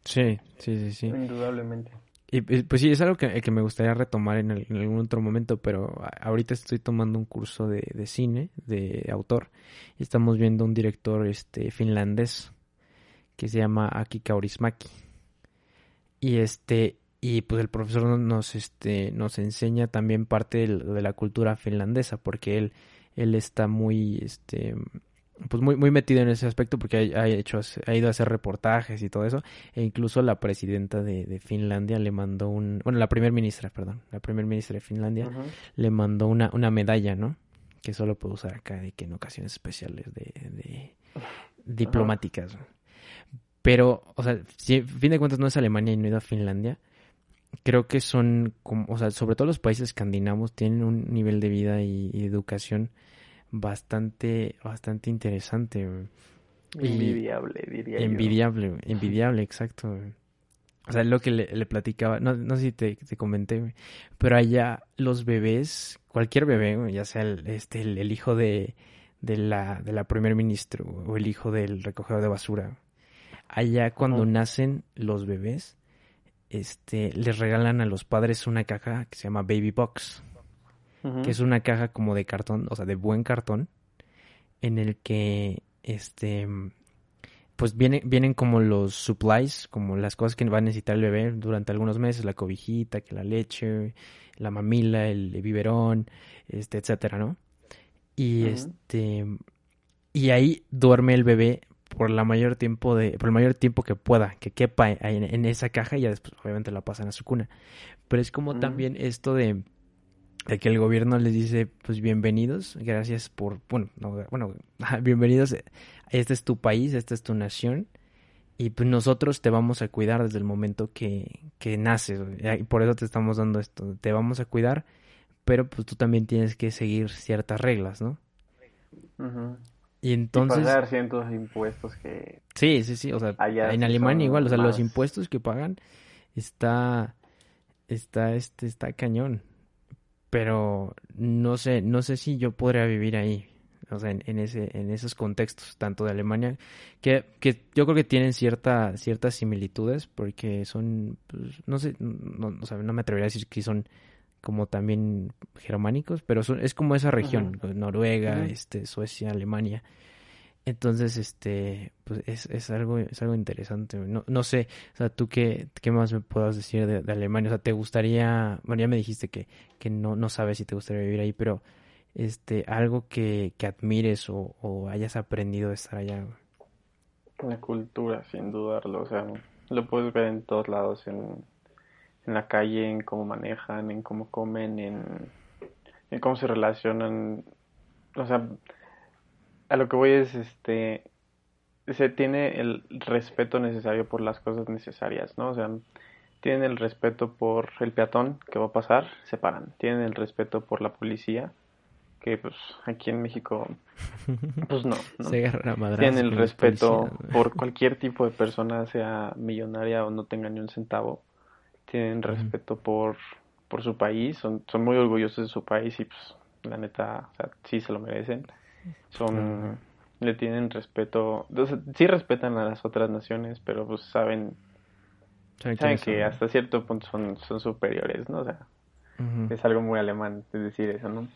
Sí, sí, sí, sí. Indudablemente. Y pues sí, es algo que, que me gustaría retomar en, algún otro momento, pero ahorita estoy tomando un curso de, de, cine, de autor, y estamos viendo un director este finlandés que se llama Aki Kaurismaki. Y este, y pues el profesor nos, este, nos enseña también parte de, de la cultura finlandesa, porque él, él está muy, este, pues muy, muy metido en ese aspecto porque ha, hecho, ha ido a hacer reportajes y todo eso. E incluso la presidenta de, Finlandia le mandó un, bueno, la primer ministra, perdón, la primer ministra de Finlandia le mandó una, una medalla, ¿no? Que solo puede usar acá de que en ocasiones especiales de, diplomáticas. Pero, o sea, si a fin de cuentas no es Alemania y no ha ido a Finlandia, creo que son, como, o sea, sobre todo los países escandinavos tienen un nivel de vida y educación bastante, bastante interesante. Envidiable, diría envidiable, Envidiable, exacto. O sea, lo que le, platicaba, no, no sé si te, te, comenté, pero allá los bebés, cualquier bebé, ya sea el, este, el, hijo de, de, la, de la primer ministro o el hijo del recogedor de basura, allá cuando nacen los bebés, este, les regalan a los padres una caja que se llama Baby Box que es una caja como de cartón, o sea, de buen cartón, en el que, este, pues viene, vienen como los supplies, como las cosas que va a necesitar el bebé durante algunos meses, la cobijita, que la leche, la mamila, el, biberón, este, etcétera, ¿no? Y este, y ahí duerme el bebé por la mayor tiempo de, por el mayor tiempo que pueda, que quepa en, esa caja y ya después obviamente la pasan a su cuna. Pero es como también esto de de que el gobierno les dice, pues bienvenidos, gracias por, bueno, bueno, bienvenidos, este es tu país, esta es tu nación, y pues nosotros te vamos a cuidar desde el momento que, que naces, y por eso te estamos dando esto, te vamos a cuidar, pero pues tú también tienes que seguir ciertas reglas, ¿no? Y entonces... Y pagar ciertos impuestos que... Sí, sí, sí, o sea, en Alemania igual, o sea, los impuestos que pagan está, está, este, está cañón pero no sé, no sé si yo podría vivir ahí, o sea, en, ese, en esos contextos, tanto de Alemania, que, que yo creo que tienen cierta, ciertas similitudes, porque son, pues, no sé, no, no me atrevería a decir que son como también germánicos, pero son, es como esa región, Noruega, este, Suecia, Alemania, entonces, este, pues es, es algo, es algo interesante. No, no sé, o sea, tú qué, qué más me puedas decir de, Alemania. O sea, te gustaría, bueno, ya me dijiste que, que no, no sabes si te gustaría vivir ahí, pero este, algo que, que admires o, o hayas aprendido de estar allá. La cultura, sin dudarlo, o sea, lo puedes ver en todos lados, en, en la calle, en cómo manejan, en cómo comen, en, en cómo se relacionan, o sea, a lo que voy es, este, se tiene el respeto necesario por las cosas necesarias, ¿no? O sea, tienen el respeto por el peatón que va a pasar, se paran. Tienen el respeto por la policía, que pues aquí en México pues no, ¿no? Se agarran a madrazos tienen el respeto por cualquier tipo de persona, sea millonaria o no tenga ni un centavo. Tienen respeto por, por su país, son, son muy orgullosos de su país y pues la neta, o sea, sí se lo merecen. Son, le tienen respeto, o sea, sí respetan a las otras naciones, pero pues saben, ¿Saben que son? hasta cierto punto son, son superiores, ¿no? O sea, es algo muy alemán de decir eso, ¿no?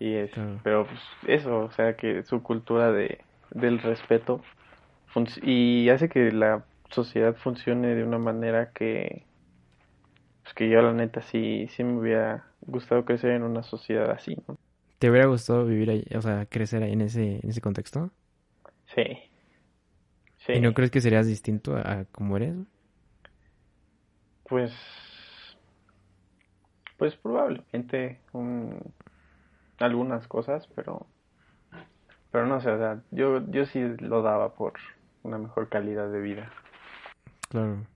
Y es, Claro. pero pues eso, o sea, que su cultura de, del respeto y hace que la sociedad funcione de una manera que, pues que yo la neta sí, sí me hubiera gustado crecer en una sociedad así, ¿no? ¿Te hubiera gustado vivir ahí, o sea, crecer ahí en ese, en ese contexto? Sí. Sí. ¿Y no crees que serías distinto a, a como eres? Pues, pues probablemente un, algunas cosas, pero, pero no sé, o sea, yo, yo sí lo daba por una mejor calidad de vida. Claro.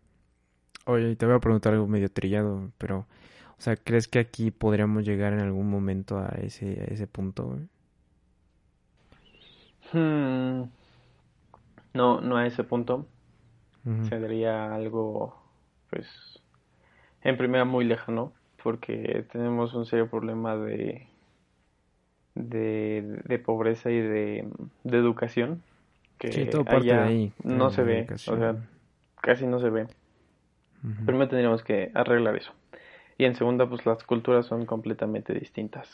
Oye, te voy a preguntar algo medio trillado, pero, o sea, ¿crees que aquí podríamos llegar en algún momento a ese, a ese punto, güey? Hmm, No, no a ese punto. Ujú. Sería algo, pues, en primera muy lejano, porque tenemos un serio problema de, de, de pobreza y de, de educación, que Sí, todo parte de ahí, no se ve, o sea, casi no se ve. Primero tendríamos que arreglar eso. Y en segunda, pues las culturas son completamente distintas.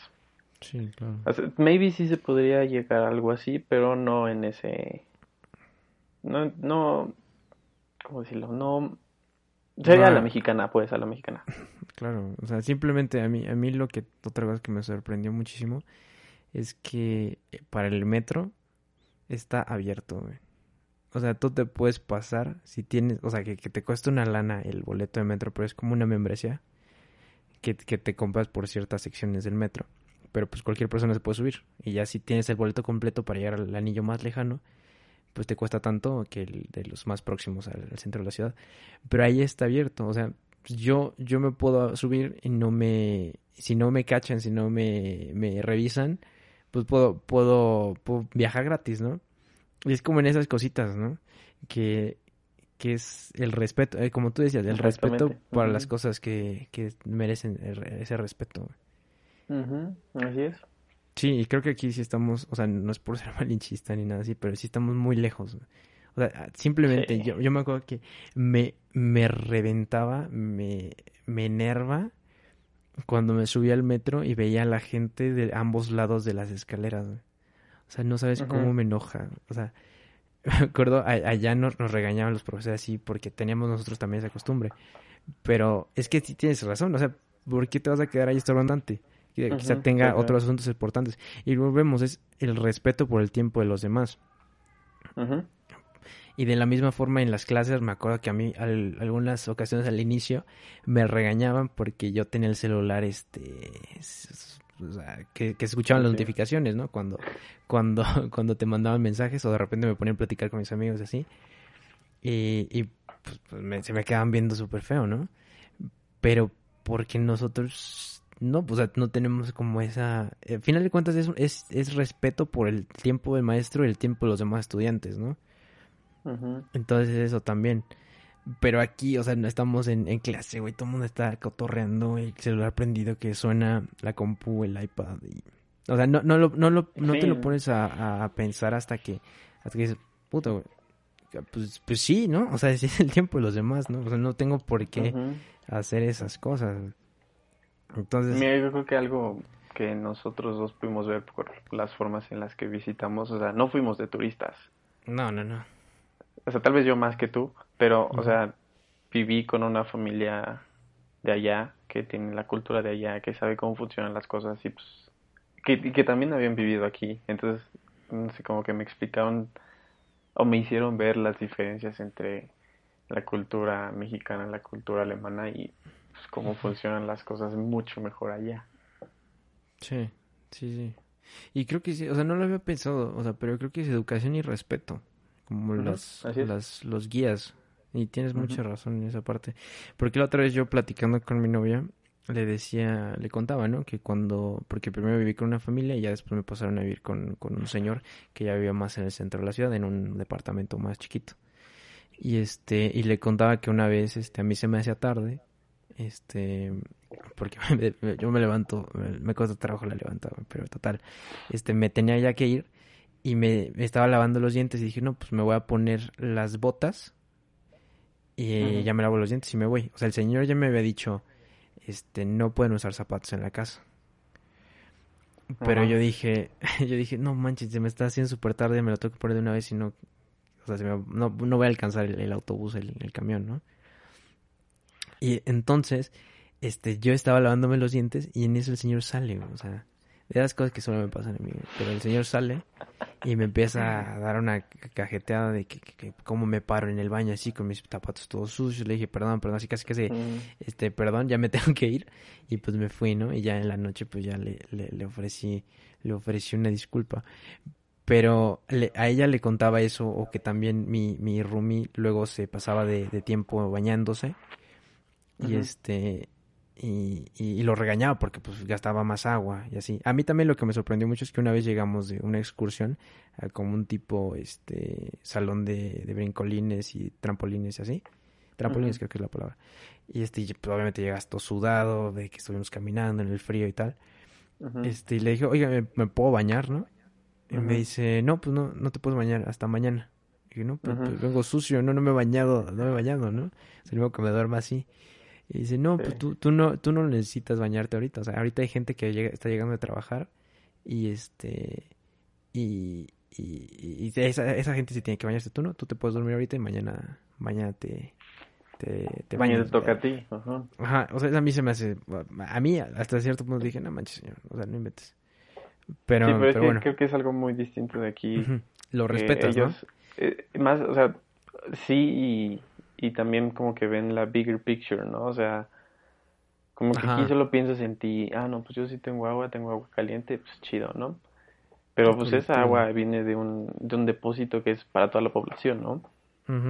Sí, claro. O sea, maybe sí se podría llegar a algo así, pero no en ese... No, no... ¿Cómo decirlo? No... Sería a la mexicana, pues, a la mexicana. Claro, o sea, simplemente a mí, a mí lo que, otra cosa que me sorprendió muchísimo es que eh, para el metro está abierto, güey. O sea, tú te puedes pasar si tienes, o sea, que, que te cuesta una lana el boleto de metro, pero es como una membresía que, te compras por ciertas secciones del metro. Pero pues cualquier persona se puede subir. Y ya si tienes el boleto completo para llegar al anillo más lejano, pues te cuesta tanto que el de los más próximos al, centro de la ciudad. Pero ahí está abierto, o sea, yo, yo me puedo subir y no me, si no me cachan, si no me, me revisan, pues puedo, puedo, puedo viajar gratis, ¿no? Y es como en esas cositas, ¿no? Que, que es el respeto, eh, como tú decías, el respeto para las cosas que, que merecen ese respeto. Así es. Sí, y creo que aquí sí estamos, o sea, no es por ser malinchista ni nada así, pero sí estamos muy lejos. O sea, simplemente Sí. yo, yo me acuerdo que me, me reventaba, me, me enerva cuando me subía al metro y veía a la gente de ambos lados de las escaleras. güey. O sea, no sabes cómo me enoja. O sea, me acuerdo, allá nos, nos regañaban los profesores así porque teníamos nosotros también esa costumbre. Pero es que sí tienes razón, o sea, ¿por qué te vas a quedar ahí estorbandante? Que Ujú, quizá tenga otros asuntos importantes. Y volvemos, es el respeto por el tiempo de los demás. Y de la misma forma en las clases, me acuerdo que a mí al- algunas ocasiones al inicio me regañaban porque yo tenía el celular, este, o sea, que, que escuchaban las Sí. notificaciones, ¿no? Cuando, cuando, cuando te mandaban mensajes o de repente me ponían a platicar con mis amigos así. Y, y pues, pues, me- se me quedaban viendo súper feo, ¿no? Pero porque nosotros no, pues, o sea, no tenemos como esa... Al final de cuentas es, es, es respeto por el tiempo del maestro y el tiempo de los demás estudiantes, ¿no? Entonces eso también. Pero aquí, o sea, no estamos en, en clase, güey. Todo el mundo está cotorreando, el celular prendido que suena la compu, el iPad. Y... O sea, no, no, lo, no, lo, no te lo pones a, a pensar hasta que, hasta que dices, puta, güey. Pues, pues sí, ¿no? O sea, es el tiempo de los demás, ¿no? O sea, no tengo por qué hacer esas cosas. Entonces, Mira, yo creo que algo que nosotros dos pudimos ver por las formas en las que visitamos, o sea, no fuimos de turistas. no, no, no. O sea, tal vez yo más que tú, pero, o sea, viví con una familia de allá, que tiene la cultura de allá, que sabe cómo funcionan las cosas y pues, que, y que también habían vivido aquí. Entonces, no sé, como que me explicaron o me hicieron ver las diferencias entre la cultura mexicana y la cultura alemana y pues, cómo funcionan las cosas mucho mejor allá. Sí, sí, sí. Y creo que sí, o sea, no lo había pensado, o sea, pero creo que es educación y respeto, como las, las, los guías. Y tienes mucha razón en esa parte. Porque la otra vez yo platicando con mi novia, le decía, le contaba, ¿no? Que cuando, porque primero viví con una familia y ya después me pasaron a vivir con, con un señor que ya vivía más en el centro de la ciudad, en un departamento más chiquito. Y este, y le contaba que una vez, este, a mí se me hacía tarde, este, porque yo me levanto, me cuesta trabajo la levantada, pero total, este, me tenía ya que ir y me, estaba lavando los dientes y dije, no, pues me voy a poner las botas y ya me lavo los dientes y me voy. O sea, el señor ya me había dicho, este, no pueden usar zapatos en la casa. Pero yo dije, yo dije, no manches, se me está haciendo súper tarde, me lo tengo que poner de una vez y no, o sea, no, no voy a alcanzar el, autobús, el, el, camión, ¿no? Y entonces, este, yo estaba lavándome los dientes y en eso el señor sale, o sea, de las cosas que solo me pasan a mí, pero el señor sale y me empieza a dar una cajeteada de que, que, cómo me paro en el baño así con mis zapatos todos sucios. Le dije, perdón, perdón, así casi casi, mm. este, perdón, ya me tengo que ir. Y pues me fui, ¿no? Y ya en la noche pues ya le, le, ofrecí, le ofrecí una disculpa. Pero a ella le contaba eso o que también mi, mi roomie luego se pasaba de, de tiempo bañándose. Y este, y, y, lo regañaba porque pues gastaba más agua y así. A mí también lo que me sorprendió mucho es que una vez llegamos de una excursión a como un tipo este salón de, de brincolines y trampolines y así. Trampolines creo que es la palabra. Y este pues, obviamente llegas todo sudado de que estuvimos caminando en el frío y tal. Este y le dije, "Oiga, ¿me, puedo bañar, no?" Y me dice, "No, pues no no te puedes bañar hasta mañana." Y yo, "No, pues, pues, vengo sucio, no no me he bañado, no me he bañado, ¿no?" Es el que me duerma así. Y dice, no, pues tú, tú, no, tú no necesitas bañarte ahorita. O sea, ahorita hay gente que llega, está llegando a trabajar y este... Y, y, esa, esa gente sí tiene que bañarse. Tú no, tú te puedes dormir ahorita y mañana, mañana te, te, te bañas. te toca a ti. Ajá. Ajá, o sea, a mí se me hace... A mí hasta cierto punto dije, no manches, señor, o sea, no inventes. Pero, sí, pero, es que creo que es algo muy distinto de aquí. Lo respetas, ¿no? Eh, más, o sea, sí y y también como que ven la bigger picture, ¿no? O sea, como que aquí solo piensas en ti, ah, no, pues yo sí tengo agua, tengo agua caliente, pues chido, ¿no? Pero pues esa agua viene de un, de un depósito que es para toda la población, ¿no?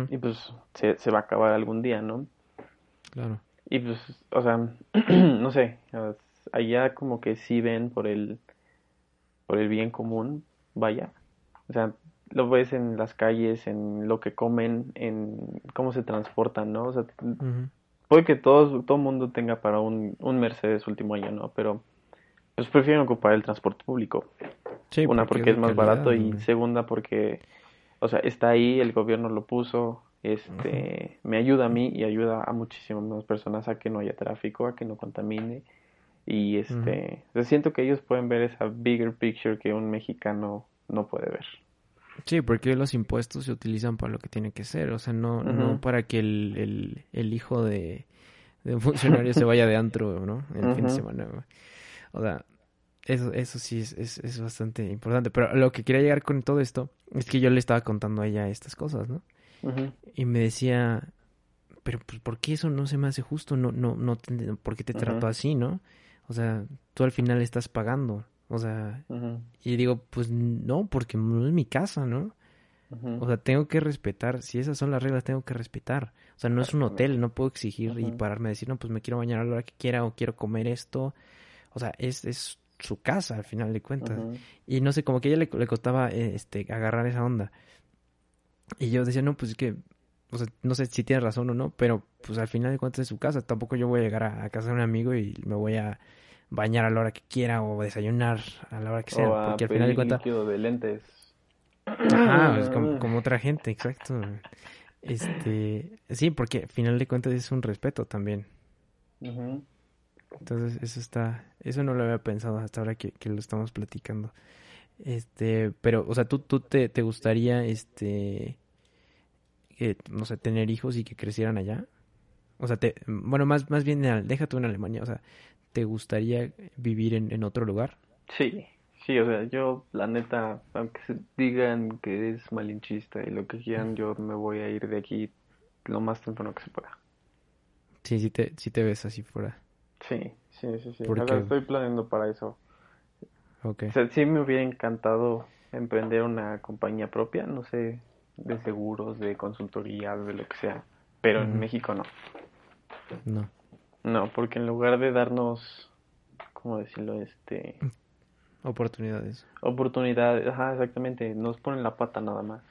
Y pues se, se va a acabar algún día, ¿no? Claro. Y pues, o sea, no sé, allá como que sí ven por el, por el bien común, vaya. O sea, lo ves en las calles, en lo que comen, en cómo se transportan, ¿no? O sea, puede que todo, todo mundo tenga para un, un Mercedes último año, ¿no? Pero pues prefieren ocupar el transporte público. Sí, Una porque, es más barato y segunda porque, o sea, está ahí, el gobierno lo puso, este, me ayuda a mí y ayuda a muchísimas más personas a que no haya tráfico, a que no contamine y este, siento que ellos pueden ver esa bigger picture que un mexicano no puede ver. Sí, porque los impuestos se utilizan para lo que tiene que ser, o sea, no, no para que el, el, el hijo de, de, un funcionario se vaya de antro, ¿no? El fin de semana. O sea, eso, eso sí es, es, es, bastante importante. Pero lo que quería llegar con todo esto es que yo le estaba contando a ella estas cosas, ¿no? Y me decía, pero pues, ¿por qué eso no se me hace justo? No, no, no, ¿por qué te trato así, no? O sea, tú al final estás pagando. O sea, y digo, pues no, porque no es mi casa, ¿no? O sea, tengo que respetar, si esas son las reglas, tengo que respetar. O sea, no es un hotel, no puedo exigir y pararme a decir, no, pues me quiero bañar a la hora que quiera o quiero comer esto. O sea, es, es su casa al final de cuentas. Y no sé, como que a ella le, le costaba eh, este, agarrar esa onda. Y yo decía, no, pues es que, o sea, no sé si tiene razón o no, pero pues al final de cuentas es su casa. Tampoco yo voy a llegar a casa de un amigo y me voy a bañar a la hora que quiera o desayunar a la hora que sea. porque al final de cuentas. de lentes. Ajá, es como, otra gente, exacto. Este, sí, porque al final de cuentas es un respeto también. Entonces, eso está, eso no lo había pensado hasta ahora que, que, lo estamos platicando. Este, pero, o sea, tú, tú te, te gustaría, este, no sé, tener hijos y que crecieran allá. O sea, te, bueno, más, más bien, déjate en Alemania, o sea, ¿te gustaría vivir en, en otro lugar? Sí, sí, o sea, yo la neta, aunque se digan que es malinchista y lo que quieran, yo me voy a ir de aquí lo más temprano que se pueda. Sí, sí te, sí te ves así fuera. Sí, sí, sí, sí. estoy planeando para eso. Okay. O sea, sí me hubiera encantado emprender una compañía propia, no sé, de seguros, de consultoría, de lo que sea, pero en México no. No. No, porque en lugar de darnos, ¿cómo decirlo? Este... Oportunidades. Oportunidades, ajá, exactamente. Nos ponen la pata nada más.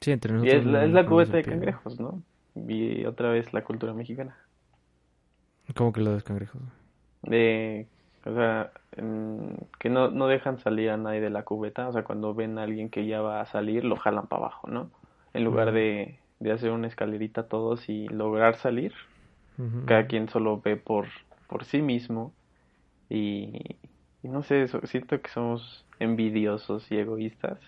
Sí, entre Y nosotros. es la, es la cubeta de cangrejos, ¿no? Y otra vez la cultura mexicana. ¿Cómo que lo de los cangrejos? De, o sea, que no, no dejan salir a nadie de la cubeta. O sea, cuando ven a alguien que ya va a salir, lo jalan para abajo, ¿no? En lugar Ujú. de, de hacer una escalerita todos y lograr salir, Cada quien solo ve por, por sí mismo. Y, y no sé, so- siento que somos envidiosos y egoístas.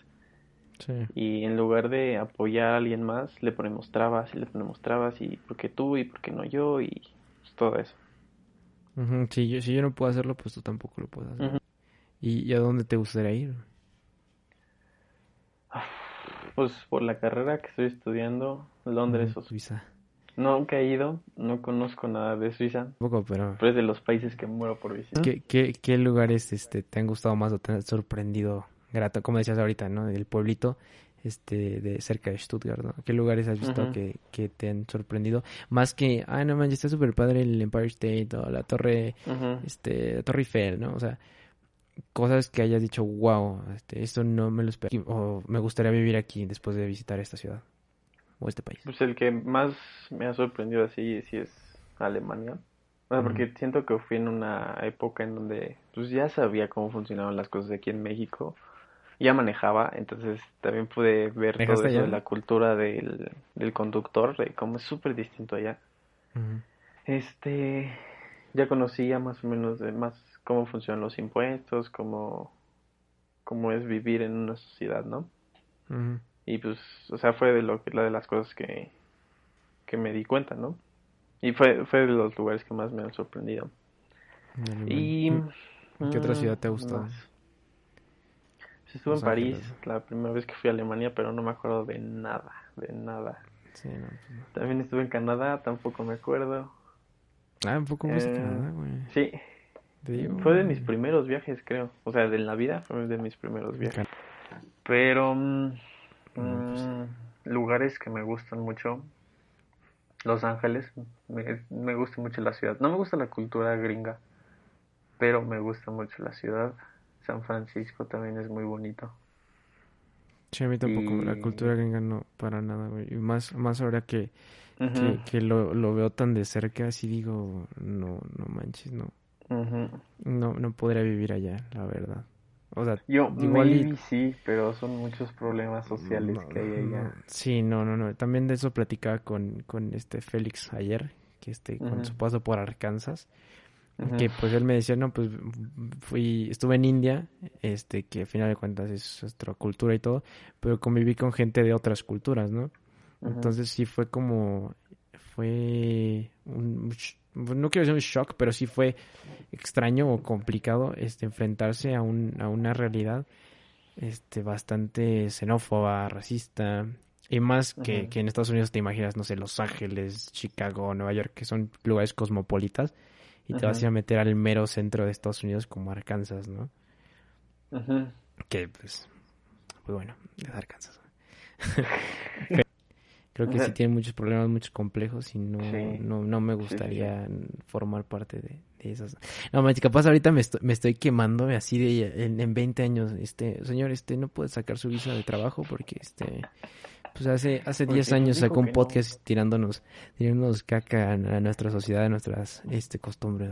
Sí. Y en lugar de apoyar a alguien más, le ponemos trabas y le ponemos trabas y por qué tú y por qué no yo y pues, todo eso. Ujú, Si yo, si yo no puedo hacerlo, pues tú tampoco lo puedes hacer. ¿Y, y a dónde te gustaría ir? Pues por la carrera que estoy estudiando, Londres o Suiza. Nunca he ido, no conozco nada de Suiza, Tampoco, pero... pero es de los países que muero por visitar. ¿Qué, qué, qué lugares este, te han gustado más o te han sorprendido grato? Como decías ahorita, ¿no? El pueblito este, de cerca de Stuttgart, ¿no? ¿Qué lugares has visto que, que te han sorprendido? Más que, ah, no manches, está súper padre el Empire State o la torre, este, la Torre Eiffel, ¿no? O sea, cosas que hayas dicho, wow, este, esto no me lo esperaba. O me gustaría vivir aquí después de visitar esta ciudad o este país. Pues el que más me ha sorprendido así sí es Alemania. O sea, porque siento que fui en una época en donde pues ya sabía cómo funcionaban las cosas aquí en México. Ya manejaba, entonces también pude ver todo ¿Manejaste eso de la cultura del, del conductor, de cómo es súper distinto allá. Este, ya conocía más o menos de más cómo funcionan los impuestos, cómo, cómo es vivir en una sociedad, ¿no? Ujú. Y pues, o sea, fue de lo que, la de las cosas que, que me di cuenta, ¿no? Y fue, fue de los lugares que más me han sorprendido. Y... ¿Y qué otra mm, ciudad te ha gustado? más. Pues estuve Los en París Ángeles. la primera vez que fui a Alemania, pero no me acuerdo de nada, de nada. Sí, no, pues. También estuve en Canadá, tampoco me acuerdo. Ah, un poco más de Eh, Canadá, güey. Sí, digo, fue de mis primeros viajes, creo. O sea, de la vida fue de mis primeros viajes. Pero mm, No, pues. mm, lugares que me gustan mucho. Los Ángeles, me, me gusta mucho la ciudad. No me gusta la cultura gringa, pero me gusta mucho la ciudad. San Francisco también es muy bonito. Sí, a mí tampoco, la cultura gringa no, para nada. Y más, más ahora que, que, que lo, lo veo tan de cerca, así digo, no, no manches, no. No, no podría vivir allá, la verdad. O sea, Yo, igual y- sí, pero son muchos problemas sociales no, que hay allá. Sí, no, no, no. También de eso platicaba con, con este Félix ayer, que este, con Ujú. su paso por Arkansas. Que pues él me decía, no, pues fui, estuve en India, este, que al final de cuentas es nuestra cultura y todo, pero conviví con gente de otras culturas, ¿no? Entonces sí fue como, fue un, no quiero decir un shock, pero sí fue extraño o complicado, este, enfrentarse a un, a una realidad, este, bastante xenófoba, racista, y más que, que en Estados Unidos te imaginas, no sé, Los Ángeles, Chicago, Nueva York, que son lugares cosmopolitas, y te vas a Ujú. ir a meter al mero centro de Estados Unidos como Arkansas, ¿no? Ujú. Que pues, pues bueno, es Arkansas. Creo que sí tiene muchos problemas, muchos complejos y no, Sí. no, no me Sí, sí, gustaría formar parte de, de esas. No, manches, capaz ahorita me estoy, me estoy quemando así de en, en 20 años, este, señor, este, no puede sacar su visa de trabajo porque este, pues hace, hace Porque 10 nos años sacó un no. podcast tirándonos, tirándonos caca a, nuestra sociedad, a nuestras, este, costumbres.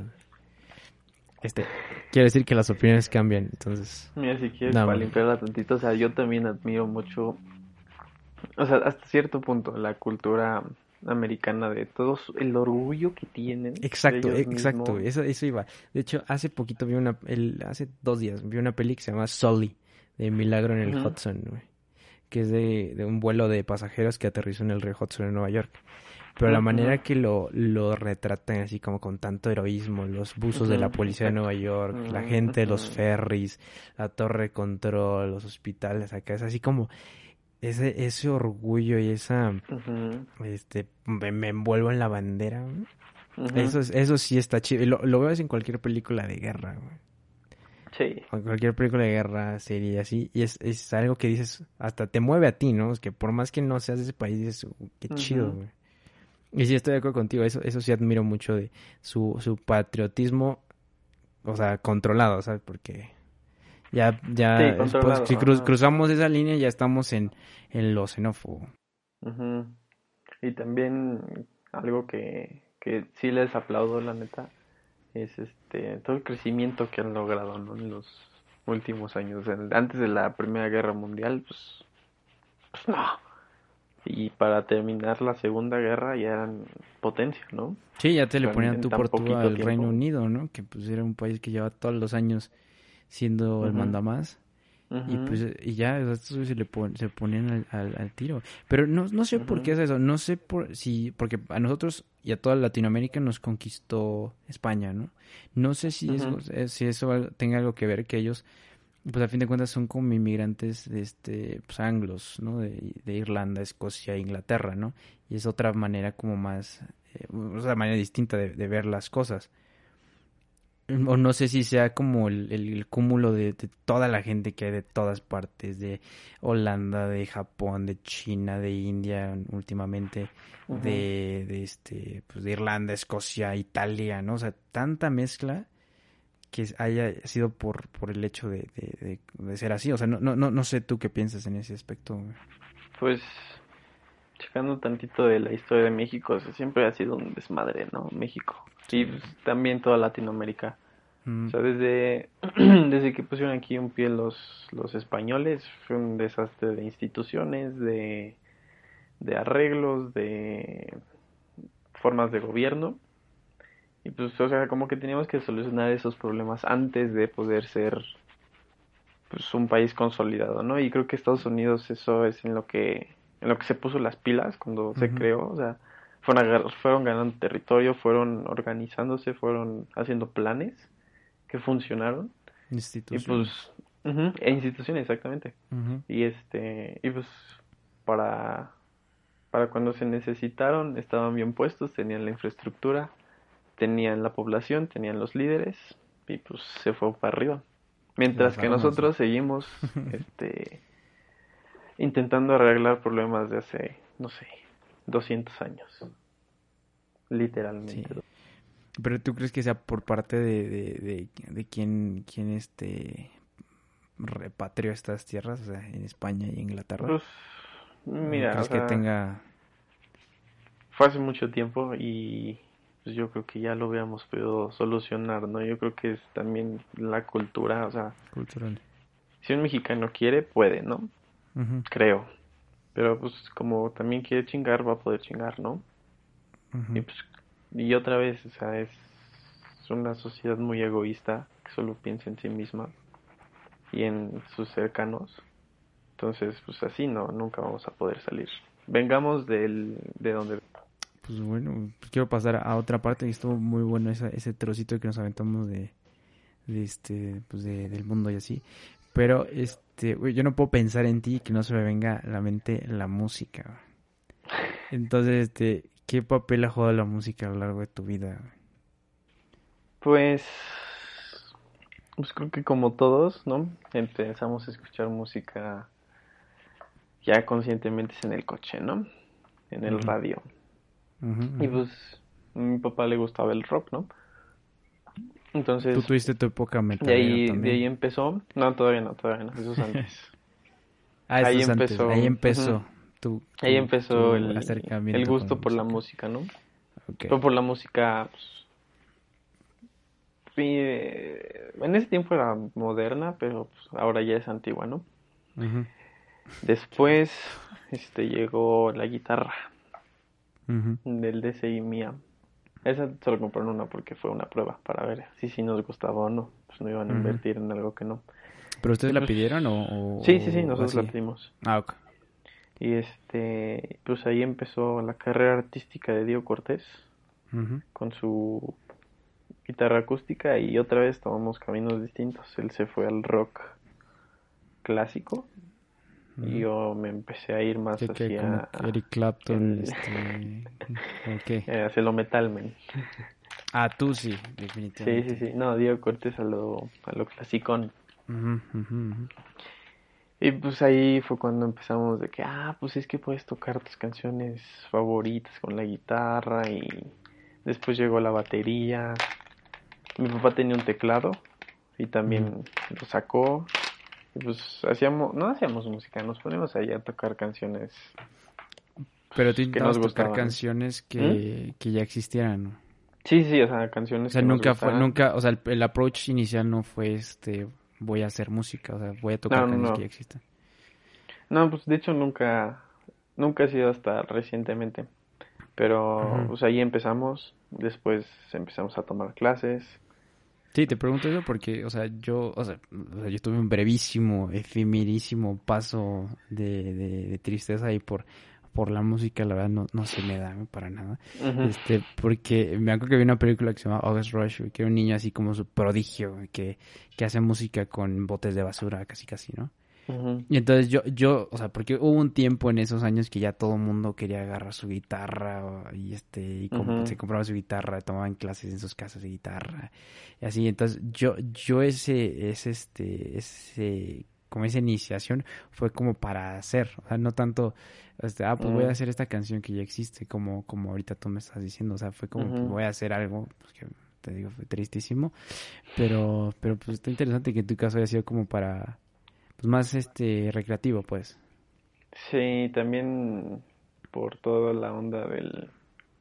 Este, quiere decir que las opiniones cambian, entonces, Mira, si quieres, No, para limpiarla tantito, o sea, yo también admiro mucho, o sea, hasta cierto punto, la cultura americana de todos, el orgullo que tienen. Exacto, exacto, eso, eso iba. De hecho, hace poquito vi una, el, hace dos días, vi una peli que se llama Sully, de Milagro en el. Hudson, güey, que es de, de un vuelo de pasajeros que aterrizó en el río Hudson en Nueva York. Pero la manera que lo, lo retratan así como con tanto heroísmo, los buzos de la policía de. Nueva York, la gente de los ferries, la torre de control, los hospitales acá, es así como ese, ese orgullo y esa, este, me, me envuelvo en la bandera, güey. Eso, es- eso sí está chido. Y lo, lo ves en cualquier película de guerra, güey. Sí, O en cualquier película de guerra, serie así. Y es, es algo que dices, hasta te mueve a ti, ¿no? Es que por más que no seas de ese país, dices, "Uh, qué chido, güey. Y sí, estoy de acuerdo contigo, eso, eso sí admiro mucho de su, su patriotismo, o sea, controlado, ¿sabes? Porque ya, ya, Sí, después, controlado, si cruz- ajá. cruzamos esa línea ya estamos en, en lo xenófobo. Y también algo que, que sí les aplaudo, la neta, es este todo el crecimiento que han logrado, ¿no? En los últimos años. Antes de la Primera Guerra Mundial, pues, pues no. Y para terminar la Segunda Guerra ya eran potencia, ¿no? Sí, ya te le ponían tú por tú al tiempo. Reino Unido, ¿no? Que pues era un país que lleva todos los años siendo el mandamás. Y pues y ya, estos se le pon- se ponían al, al- al tiro. Pero no, no sé por qué es eso, no sé por si, porque a nosotros y a toda Latinoamérica nos conquistó España, ¿no? No sé si eso, eh, si eso tenga algo que ver que ellos, pues a fin de cuentas son como inmigrantes de este, pues anglos, ¿no? De, de Irlanda, Escocia, Inglaterra, ¿no? Y es otra manera como más, eh, otra manera distinta de, de ver las cosas. O no sé si sea como el, el- el cúmulo de, de toda la gente que hay de todas partes, de Holanda, de Japón, de China, de India últimamente, de, de este, pues de Irlanda, Escocia, Italia, ¿no? O sea, tanta mezcla que haya sido por, por el hecho de, de, ser así. O sea, no, no, no, no sé tú qué piensas en ese aspecto. Pues, checando tantito de la historia de México, o sea, siempre ha sido un desmadre, ¿no? México. Y pues, también toda Latinoamérica. Mm, O sea, desde, desde que pusieron aquí un pie los, los españoles, fue un desastre de instituciones, de, de arreglos, de formas de gobierno. Y pues, o sea, como que teníamos que solucionar esos problemas antes de poder ser pues un país consolidado, ¿no? Y creo que Estados Unidos eso es en lo que en lo que se puso las pilas cuando se creó, o sea, fueron, fueron ganando territorio, fueron organizándose, fueron haciendo planes que funcionaron y instituciones. pues ujú, e instituciones exactamente. Y este y pues para para cuando se necesitaron estaban bien puestos, tenían la infraestructura, tenían la población, tenían los líderes y pues se fue para arriba. Mientras que nosotros seguimos este intentando arreglar problemas de hace, no sé, 200 años. Literalmente. Sí. Pero tú crees que sea por parte de, de, de, de quién, quién este repatrió estas tierras, o sea, en España y Inglaterra? Pues mira, ¿Crees o sea, que tenga... fue hace mucho tiempo y pues yo creo que ya lo hubiéramos podido solucionar, ¿no? Yo creo que es también la cultura, o sea, cultural? si un mexicano quiere, puede, ¿no? Creo. Pero pues como también quiere chingar, va a poder chingar, ¿no? Y pues y otra vez, o sea, es una sociedad muy egoísta que solo piensa en sí misma y en sus cercanos. Entonces, pues así no, nunca vamos a poder salir. Vengamos del, de donde Pues bueno, pues quiero pasar a otra parte y estuvo muy bueno esa- ese trocito que nos aventamos de, de este, pues de, del mundo y así. Pero este, güey, yo no puedo pensar en ti que no se me venga a la mente la música. Entonces, este, ¿qué papel ha jugado la música a lo largo de tu vida? Pues, pues creo que como todos, ¿no? Empezamos a escuchar música ya conscientemente en el coche, ¿no? En el radio. Y pues a mi papá le gustaba el rock, ¿no? Entonces, Tú tuviste tu época de metalera ahí, de también. ahí empezó. No, todavía no, todavía no, eso es antes. Ah, eso ahí es antes, empezó, ahí empezó. tu- Ahí empezó tu el, acercamiento el gusto por la música, ¿no? Ok. Fue por la música, pues, eh, en ese tiempo era moderna, pero pues, ahora ya es antigua, ¿no? Después, este, llegó la guitarra del DCI mía. Esa solo compraron una porque fue una prueba para ver si sí nos gustaba o no. Pues no iban a invertir en algo que no. ¿Pero ustedes la Pues, pidieron o...? o- Sí, sí, sí, nosotros la pedimos. Ah, ok. Y este, pues ahí empezó la carrera artística de Diego Cortés con su guitarra acústica y otra vez tomamos caminos distintos. Él se fue al rock clásico Y yo me empecé a ir más Sí, que hacia, como Eric Clapton, el- este... ¿o qué? eh, hacia lo metalman. Ah, tú sí, Sí, definitivamente. sí, sí. No, Diego Cortés a lo, a lo clasicón. Y pues ahí fue cuando empezamos de que, ah, pues es que puedes tocar tus canciones favoritas con la guitarra y después llegó la batería. Mi papá tenía un teclado y también lo sacó. Pues hacíamos, no hacíamos música, nos poníamos ahí a tocar canciones. Pero tú intentabas tocar canciones que, ¿Mm? que ya existieran, ¿no? Sí, sí, o sea, canciones. O sea, nunca fue, nunca, o sea, el, approach inicial no fue este, voy a hacer música, o sea, voy a tocar canciones que ya existen. No, pues de hecho nunca, nunca ha sido hasta recientemente. Pero, pues ahí empezamos, después empezamos a tomar clases. Sí, te pregunto eso porque, o sea, yo, o sea, yo tuve un brevísimo, efemerísimo paso de, de tristeza ahí por por la música, la verdad, no, no se me da para nada. Este, porque me acuerdo que vi una película que se llama August Rush, que era un niño así como su prodigio, que, que hace música con botes de basura, casi casi, ¿no? Y entonces yo, yo, o sea, porque hubo un tiempo en esos años que ya todo el mundo quería agarrar su guitarra y este, y se compraba su guitarra, tomaban clases en sus casas de guitarra y así. Entonces yo, yo ese, ese, este, ese como esa iniciación fue como para hacer, o sea, no tanto, este, ah, pues voy a hacer esta canción que ya existe, como, como ahorita tú me estás diciendo, o sea, fue como, que voy a hacer algo, pues que te digo, fue tristísimo, pero, pero pues está interesante que en tu caso haya sido como para, pues más este, recreativo, pues. Sí, también por toda la onda del,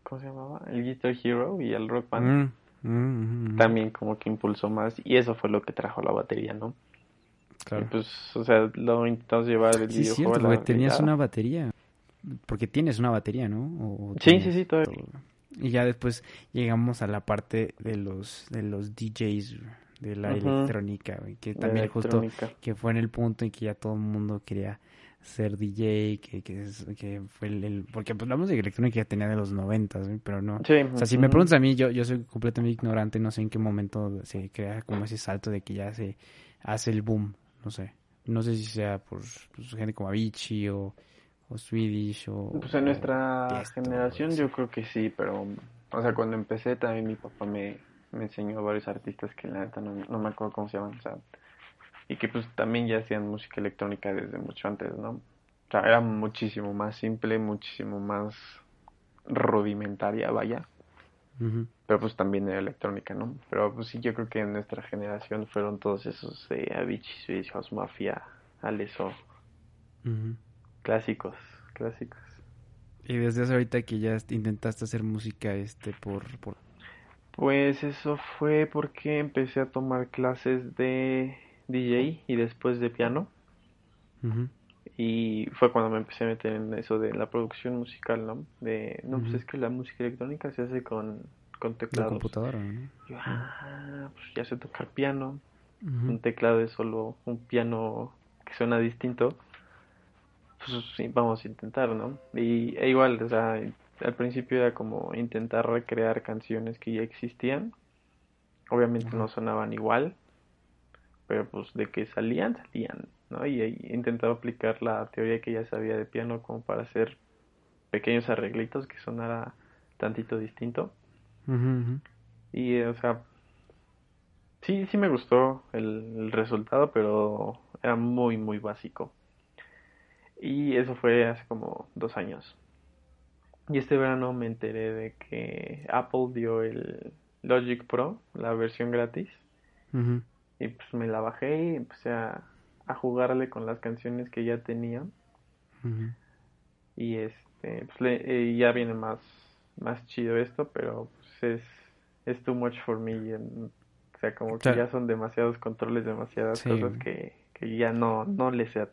¿cómo se llamaba? El Guitar Hero y el Rock Band. Mm, mm, mm, también como que impulsó más y eso fue lo que trajo la batería, ¿no? Claro. pues, o sea, lo intentamos llevar del sí, videojuego. Cierto, porque tenías una batería. Porque tienes una batería, ¿no? sí, sí, sí, todavía. Y ya después llegamos a la parte de los de los DJs de la electrónica, que también justo que fue en el punto en que ya todo el mundo quería ser DJ, que, que, que fue el, Porque pues la música electrónica ya tenía de los noventas, pero no... Sí, o sea, si me preguntas a mí, yo, yo soy completamente ignorante, no sé en qué momento se crea como ese salto de que ya se hace el boom no sé. No sé si sea por pues, gente como Avicii o, o Swedish o... Pues en nuestra generación yo creo que sí, pero... O sea, cuando empecé también mi papá me, me enseñó varios artistas que la neta no, no me acuerdo cómo se llaman, o sea, y que pues también ya hacían música electrónica desde mucho antes, ¿no? O sea, era muchísimo más simple, muchísimo más rudimentaria, vaya. Pero pues también era electrónica, ¿no? Pero pues sí, yo creo que en nuestra generación fueron todos esos de Avicii, Swedish House Mafia, Aleso. Clásicos, clásicos. Y desde hace ahorita que ya intentaste hacer música, este, por, por... Pues eso fue porque empecé a tomar clases de DJ y después de piano. Y fue cuando me empecé a meter en eso de la producción musical, ¿no? De, no, pues es que la música electrónica se hace con, con teclados. computadora, ¿no? Yo, ah, pues ya sé tocar piano. Un teclado es solo un piano que suena distinto. Pues sí, vamos a intentar, ¿no? Y e igual, o sea, al principio era como intentar recrear canciones que ya existían. Obviamente no sonaban igual, pero pues de que salían, salían. Y he intentado aplicar la teoría que ya sabía de piano como para hacer pequeños arreglitos que sonara tantito distinto. Y, o sea, sí, sí me gustó el, resultado, pero era muy, muy básico. Y eso fue hace como dos años. Y este verano me enteré de que Apple dio el Logic Pro, la versión gratis. Y pues me la bajé y empecé a, a jugarle con las canciones que ya tenía. Y este, pues eh, ya viene más, más chido esto, pero pues es, es too much for me. o sea, como que ya son demasiados controles, demasiadas cosas que, que ya no, no le sea.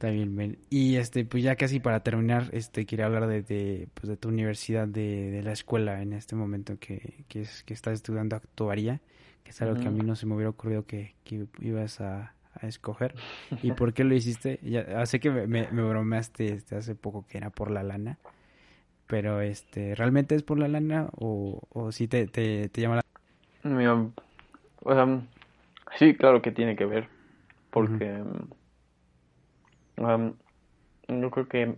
Está bien, Ben. Y este, pues ya casi para terminar, este, quería hablar de, de, pues de tu universidad, de, de la escuela en este momento que, que, es, que estás estudiando actuaría, que es algo que a mí no se me hubiera ocurrido que, que ibas a, a escoger. ¿Y por qué lo hiciste? Ya, ah, sé que me, me, bromeaste este, hace poco que era por la lana, pero este, ¿realmente es por la lana o, o sí te, te, te llama la... o sea, sí, claro que tiene que ver, porque yo creo que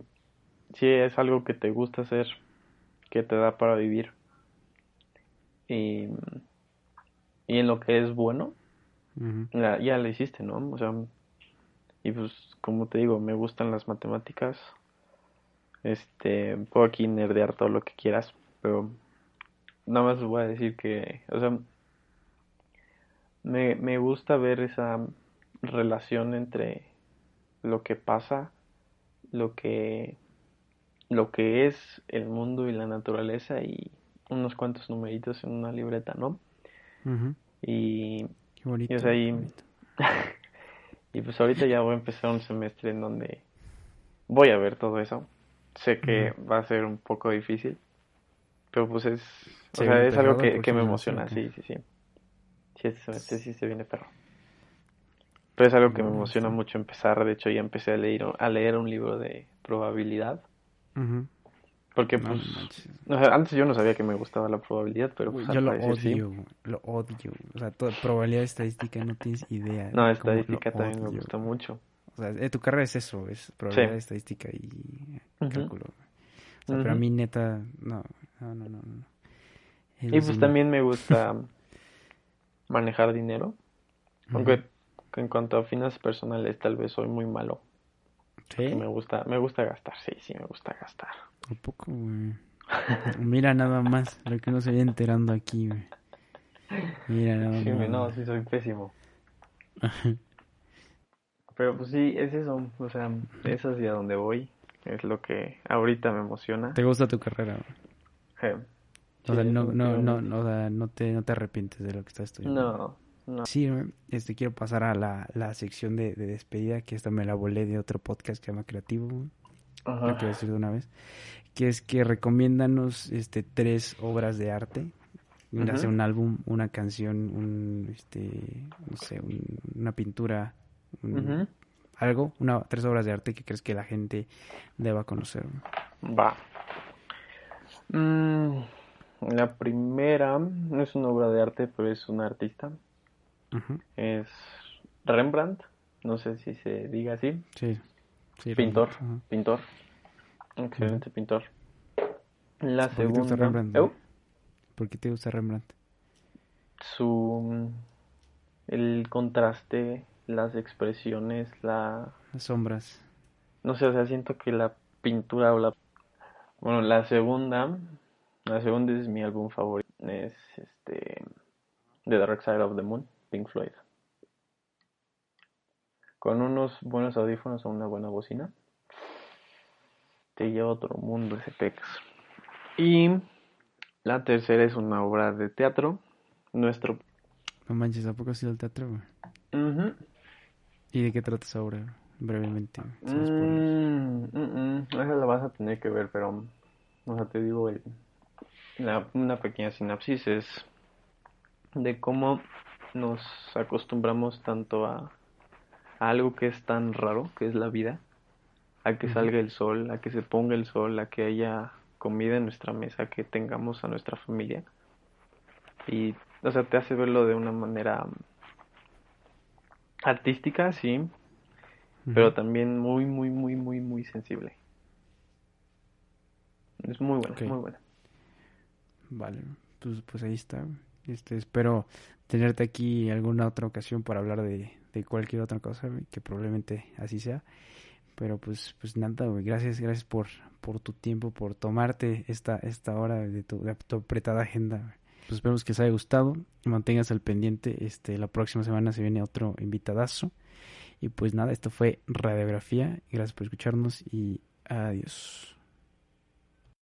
si es algo que te gusta hacer, que te da para vivir y, y en lo que es bueno, ya lo hiciste, ¿no? O sea, Y pues, como te digo, me gustan las matemáticas. Este, puedo aquí nerdear todo lo que quieras, pero nada más voy a decir que, o sea, me, me gusta ver esa relación entre lo que pasa, lo que, lo que es el mundo y la naturaleza y unos cuantos numeritos en una libreta, ¿no? Y, Qué bonito. y, o sea, y, y pues ahorita ya voy a empezar un semestre en donde voy a ver todo eso. Sé que va a ser un poco difícil, pero pues es, o Se sea, es algo que, que me emociona, sí, sí, sí. Sí, este semestre sí se viene perro. Pero es algo que me emociona sí. mucho empezar. De hecho, ya empecé a leer, a leer un libro de probabilidad. Porque, No, pues, no manches. o sea, antes yo no sabía que me gustaba la probabilidad, pero pues Yo al lo parecer sí. odio, lo odio. O sea, toda probabilidad estadística no tienes idea. No, estadística también me gusta mucho. O sea, eh, tu carrera es eso, es probabilidad estadística y cálculo. O sea, pero a mí neta, no, no, no, no. no. Y pues sí, no. también me gusta manejar dinero. Aunque en cuanto a finanzas personales tal vez soy muy malo. ¿Sí? Me gusta, me gusta gastar, sí, sí, me gusta gastar. Un poco, güey. Mira nada más lo que uno se viene enterando aquí, güey. Mira nada Sí, más. no, sí soy pésimo. Pero pues sí, es eso, o sea, es hacia donde voy, es lo que ahorita me emociona. ¿Te gusta tu carrera? güey? Eh, O sea, sí, no, no, no, no, o sea, no te, no te arrepientes de lo que estás estudiando. No, no. Sí, este, quiero pasar a la, la sección de, de despedida, que esta me la volé de otro podcast que se llama Creativo. Lo quiero decir de una vez. Que es que recomiéndanos este, tres obras de arte. Un álbum, una canción, un, este, no sé, un- una pintura, un- algo, una, tres obras de arte que crees que la gente deba conocer. Va. Mm, la primera no es una obra de arte, pero es un artista. Es Rembrandt, no sé si se diga así. Sí, sí. Pintor, pintor. Excelente pintor. La ¿Por qué te gusta segunda, Rembrandt? ¿Por qué te gusta Rembrandt? su el contraste, las expresiones, la Las sombras. no sé, o sea, siento que la pintura o la bueno, la segunda, la segunda es mi álbum favorito, es este The Dark Side of the Moon, Pink Floyd. Con unos buenos audífonos o una buena bocina, te lleva a otro mundo ese pex. Y la tercera es una obra de teatro, nuestro No manches, ¿a poco has ido al teatro, güey? ¿Y de qué trata esa obra? Brevemente. Mm, mm, mm, Esa la vas a tener que ver, pero, o sea, te digo, el- la- una pequeña sinapsis es de cómo nos acostumbramos tanto a, a algo que es tan raro, que es la vida, a que salga el sol, a que se ponga el sol, a que haya comida en nuestra mesa, que tengamos a nuestra familia. Y, o sea, te hace verlo de una manera artística, sí, pero también muy, muy, muy, muy, muy sensible. Es muy buena, Ok. muy buena. Vale, pues, pues ahí está. Este, espero tenerte aquí alguna otra ocasión para hablar de, cualquier otra cosa, que probablemente así sea. Pero pues, pues nada, gracias, gracias por, por tu tiempo, por tomarte esta, esta hora de tu, apretada agenda. güey. Pues esperemos que os haya gustado, mantengas al pendiente, este, la próxima semana se viene otro invitadazo. Y pues nada, esto fue Radiografía, gracias por escucharnos y adiós.